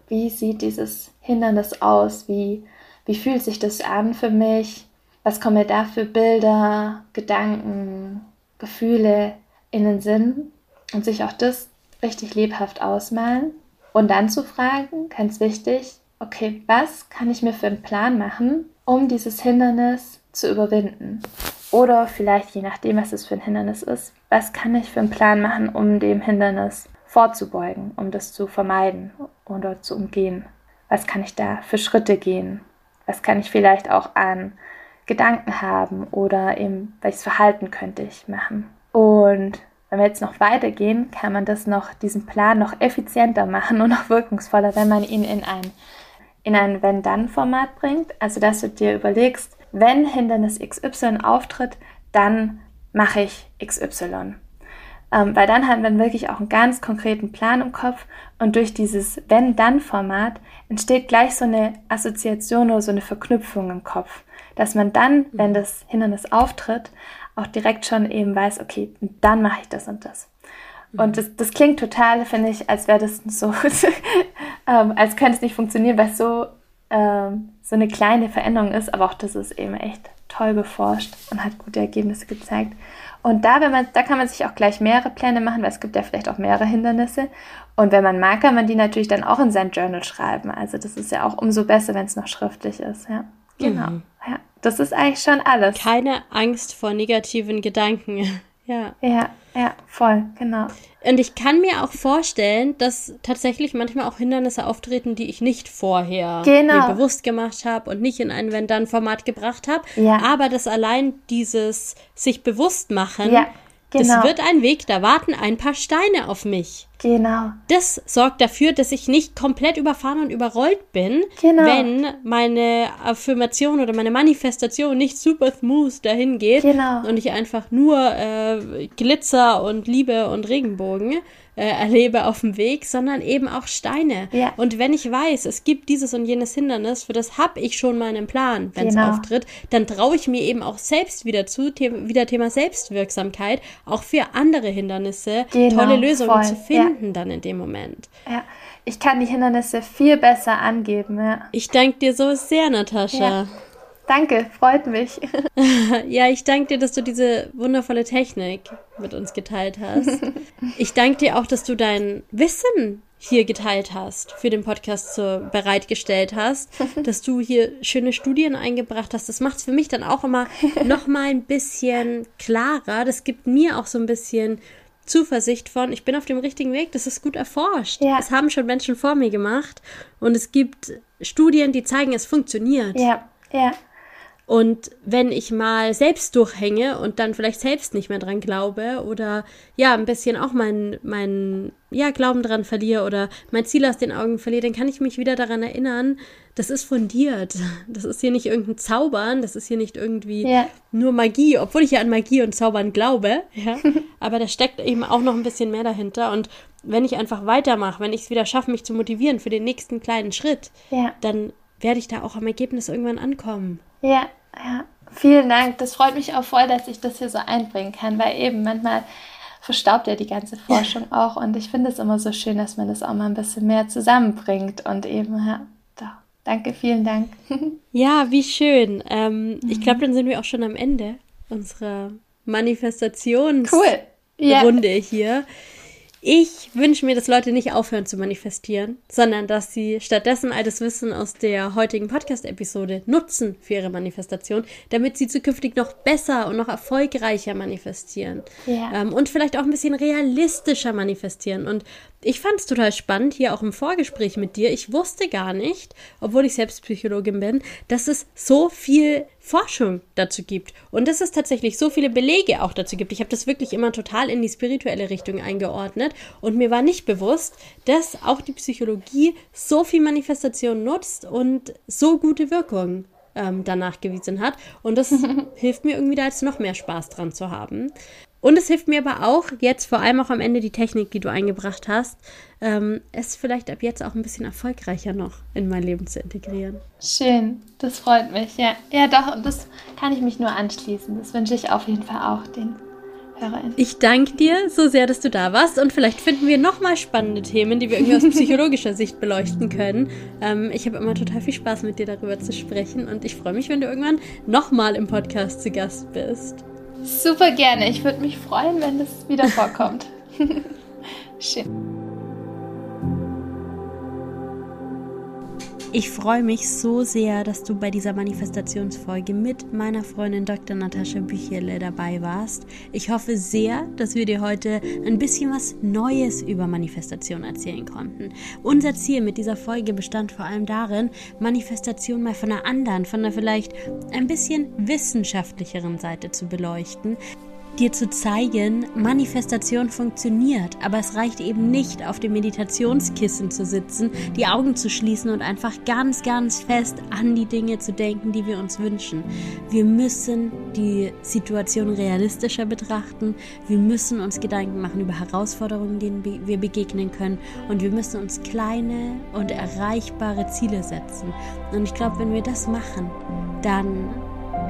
wie sieht dieses Hindernis aus? Wie, wie fühlt sich das an für mich? Was kommen mir da für Bilder, Gedanken, Gefühle in den Sinn? Und sich auch das richtig lebhaft ausmalen und dann zu fragen, ganz wichtig, okay, was kann ich mir für einen Plan machen, um dieses Hindernis zu überwinden? Oder vielleicht, je nachdem, was es für ein Hindernis ist, was kann ich für einen Plan machen, um dem Hindernis vorzubeugen, um das zu vermeiden oder zu umgehen? Was kann ich da für Schritte gehen? Was kann ich vielleicht auch an Gedanken haben oder eben, welches Verhalten könnte ich machen? Und wenn wir jetzt noch weitergehen, kann man das noch, diesen Plan noch effizienter machen und noch wirkungsvoller, wenn man ihn in ein, in ein Wenn-Dann-Format bringt. Also, dass du dir überlegst, wenn Hindernis XY auftritt, dann mache ich XY. Ähm, weil dann hat man wirklich auch einen ganz konkreten Plan im Kopf und durch dieses Wenn-Dann-Format entsteht gleich so eine Assoziation oder so eine Verknüpfung im Kopf, dass man dann, wenn das Hindernis auftritt, auch direkt schon eben weiß, okay, dann mache ich das und das. Und mhm. das, das klingt total, finde ich, als wäre das so, *laughs* ähm, als könnte es nicht funktionieren, weil es so, ähm, so eine kleine Veränderung ist, aber auch das ist eben echt toll beforscht und hat gute Ergebnisse gezeigt. Und da, wenn man, da kann man sich auch gleich mehrere Pläne machen, weil es gibt ja vielleicht auch mehrere Hindernisse. Und wenn man mag, kann man die natürlich dann auch in sein Journal schreiben. Also das ist ja auch umso besser, wenn es noch schriftlich ist. Ja, genau. Mhm. Ja. Das ist eigentlich schon alles. Keine Angst vor negativen Gedanken. *laughs* ja. Ja, ja, voll, genau. Und ich kann mir auch vorstellen, dass tatsächlich manchmal auch Hindernisse auftreten, die ich nicht vorher genau. mir bewusst gemacht habe und nicht in ein Wenn-Dann-Format gebracht habe. Ja. Aber dass allein dieses sich bewusst machen ja. Genau. Das wird ein Weg, da warten ein paar Steine auf mich. Genau. Das sorgt dafür, dass ich nicht komplett überfahren und überrollt bin, genau. wenn meine Affirmation oder meine Manifestation nicht super smooth dahin geht genau. und ich einfach nur äh, Glitzer und Liebe und Regenbogen äh, erlebe auf dem Weg, sondern eben auch Steine. Ja. Und wenn ich weiß, es gibt dieses und jenes Hindernis, für das habe ich schon meinen Plan, wenn es genau. auftritt, dann traue ich mir eben auch selbst wieder zu, The wieder Thema Selbstwirksamkeit, auch für andere Hindernisse genau, tolle Lösungen voll. zu finden ja. dann in dem Moment. Ja. Ich kann die Hindernisse viel besser angeben. Ja. Ich danke dir so sehr, Natascha. Danke, freut mich. *laughs* ja, ich danke dir, dass du diese wundervolle Technik mit uns geteilt hast. ich danke dir auch, dass du dein Wissen hier geteilt hast, für den Podcast so bereitgestellt hast, *laughs* dass du hier schöne Studien eingebracht hast. Das macht es für mich dann auch immer noch mal ein bisschen klarer. Das gibt mir auch so ein bisschen Zuversicht von, ich bin auf dem richtigen Weg, das ist gut erforscht. Ja. Das haben schon Menschen vor mir gemacht und es gibt Studien, die zeigen, es funktioniert. Ja, ja. Und wenn ich mal selbst durchhänge und dann vielleicht selbst nicht mehr dran glaube oder ja, ein bisschen auch meinen mein, ja, Glauben dran verliere oder mein Ziel aus den Augen verliere, dann kann ich mich wieder daran erinnern, das ist fundiert. *laughs* Das ist hier nicht irgendein Zaubern, das ist hier nicht irgendwie ja. nur Magie, obwohl ich ja an Magie und Zaubern glaube, ja. *laughs* Aber da steckt eben auch noch ein bisschen mehr dahinter. Und wenn ich einfach weitermache, wenn ich es wieder schaffe, mich zu motivieren für den nächsten kleinen Schritt, ja. dann werde ich da auch am Ergebnis irgendwann ankommen. Ja, ja, vielen Dank. Das freut mich auch voll, dass ich das hier so einbringen kann, weil eben manchmal verstaubt ja die ganze Forschung auch und ich finde es immer so schön, dass man das auch mal ein bisschen mehr zusammenbringt und eben, ja, doch. Danke, vielen Dank. *laughs* ja, wie schön. Ähm, mhm. Ich glaube, dann sind wir auch schon am Ende unserer Manifestationsrunde cool. ja. hier. Ich wünsche mir, dass Leute nicht aufhören zu manifestieren, sondern dass sie stattdessen all das Wissen aus der heutigen Podcast-Episode nutzen für ihre Manifestation, damit sie zukünftig noch besser und noch erfolgreicher manifestieren. Ja. Ähm, und vielleicht auch ein bisschen realistischer manifestieren. Und ich fand es total spannend, hier auch im Vorgespräch mit dir. Ich wusste gar nicht, obwohl ich selbst Psychologin bin, dass es so viel Forschung dazu gibt und dass es tatsächlich so viele Belege auch dazu gibt. Ich habe das wirklich immer total in die spirituelle Richtung eingeordnet und mir war nicht bewusst, dass auch die Psychologie so viel Manifestation nutzt und so gute Wirkung ähm, danach gewiesen hat. Und das *laughs* hilft mir irgendwie da jetzt noch mehr Spaß dran zu haben. Und es hilft mir aber auch, jetzt vor allem auch am Ende die Technik, die du eingebracht hast, ähm, es vielleicht ab jetzt auch ein bisschen erfolgreicher noch in mein Leben zu integrieren. Schön, das freut mich. Ja, ja doch, und das kann ich mich nur anschließen. Das wünsche ich auf jeden Fall auch den HörerInnen. Ich danke dir so sehr, dass du da warst und vielleicht finden wir nochmal spannende Themen, die wir irgendwie aus *laughs* psychologischer Sicht beleuchten können. Ähm, ich habe immer total viel Spaß mit dir darüber zu sprechen und ich freue mich, wenn du irgendwann nochmal im Podcast zu Gast bist. Super gerne. Ich würde mich freuen, wenn das wieder vorkommt. *laughs* Schön. Ich freue mich so sehr, dass du bei dieser Manifestationsfolge mit meiner Freundin Dr. Natascha Büchele dabei warst. Ich hoffe sehr, dass wir dir heute ein bisschen was Neues über Manifestation erzählen konnten. Unser Ziel mit dieser Folge bestand vor allem darin, Manifestation mal von einer anderen, von einer vielleicht ein bisschen wissenschaftlicheren Seite zu beleuchten dir zu zeigen, Manifestation funktioniert, aber es reicht eben nicht, auf dem Meditationskissen zu sitzen, die Augen zu schließen und einfach ganz, ganz fest an die Dinge zu denken, die wir uns wünschen. Wir müssen die Situation realistischer betrachten, wir müssen uns Gedanken machen über Herausforderungen, denen wir begegnen können und wir müssen uns kleine und erreichbare Ziele setzen. Und ich glaube, wenn wir das machen, dann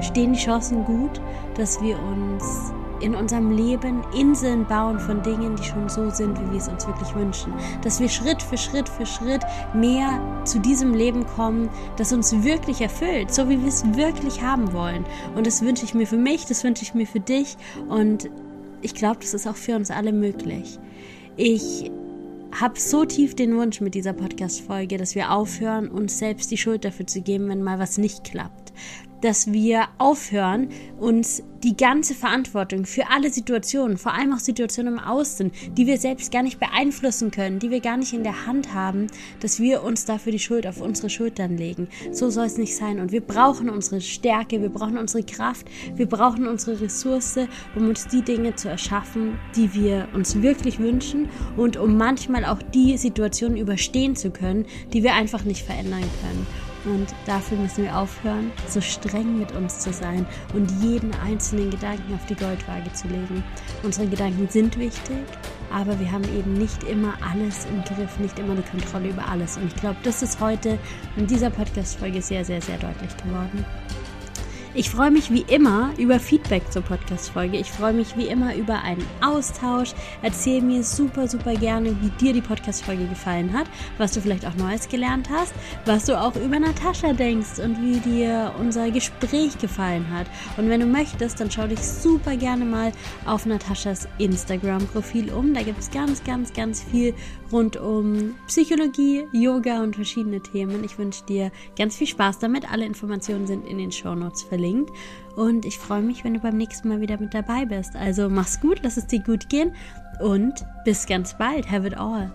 stehen die Chancen gut, dass wir uns in unserem Leben Inseln bauen von Dingen, die schon so sind, wie wir es uns wirklich wünschen. Dass wir Schritt für Schritt für Schritt mehr zu diesem Leben kommen, das uns wirklich erfüllt, so wie wir es wirklich haben wollen. Und das wünsche ich mir für mich, das wünsche ich mir für dich und ich glaube, das ist auch für uns alle möglich. Ich habe so tief den Wunsch mit dieser Podcast-Folge, dass wir aufhören, uns selbst die Schuld dafür zu geben, wenn mal was nicht klappt dass wir aufhören, uns die ganze Verantwortung für alle Situationen, vor allem auch Situationen im Außen, die wir selbst gar nicht beeinflussen können, die wir gar nicht in der Hand haben, dass wir uns dafür die Schuld auf unsere Schultern legen. So soll es nicht sein. Und wir brauchen unsere Stärke, wir brauchen unsere Kraft, wir brauchen unsere Ressource, um uns die Dinge zu erschaffen, die wir uns wirklich wünschen und um manchmal auch die Situationen überstehen zu können, die wir einfach nicht verändern können. Und dafür müssen wir aufhören, so streng mit uns zu sein und jeden einzelnen Gedanken auf die Goldwaage zu legen. Unsere Gedanken sind wichtig, aber wir haben eben nicht immer alles im Griff, nicht immer die Kontrolle über alles. Und ich glaube, das ist heute in dieser Podcast-Folge sehr, sehr, sehr deutlich geworden. Ich freue mich wie immer über Feedback zur Podcast-Folge. Ich freue mich wie immer über einen Austausch. Erzähl mir super, super gerne, wie dir die Podcast-Folge gefallen hat, was du vielleicht auch Neues gelernt hast, was du auch über Natascha denkst und wie dir unser Gespräch gefallen hat. Und wenn du möchtest, dann schau dich super gerne mal auf Nataschas Instagram-Profil um. Da gibt es ganz, ganz, ganz viel rund um Psychologie, Yoga und verschiedene Themen. Ich wünsche dir ganz viel Spaß damit. Alle Informationen sind in den Show Notes verlinkt. Und ich freue mich, wenn du beim nächsten Mal wieder mit dabei bist. Also mach's gut, lass es dir gut gehen und bis ganz bald. Have it all.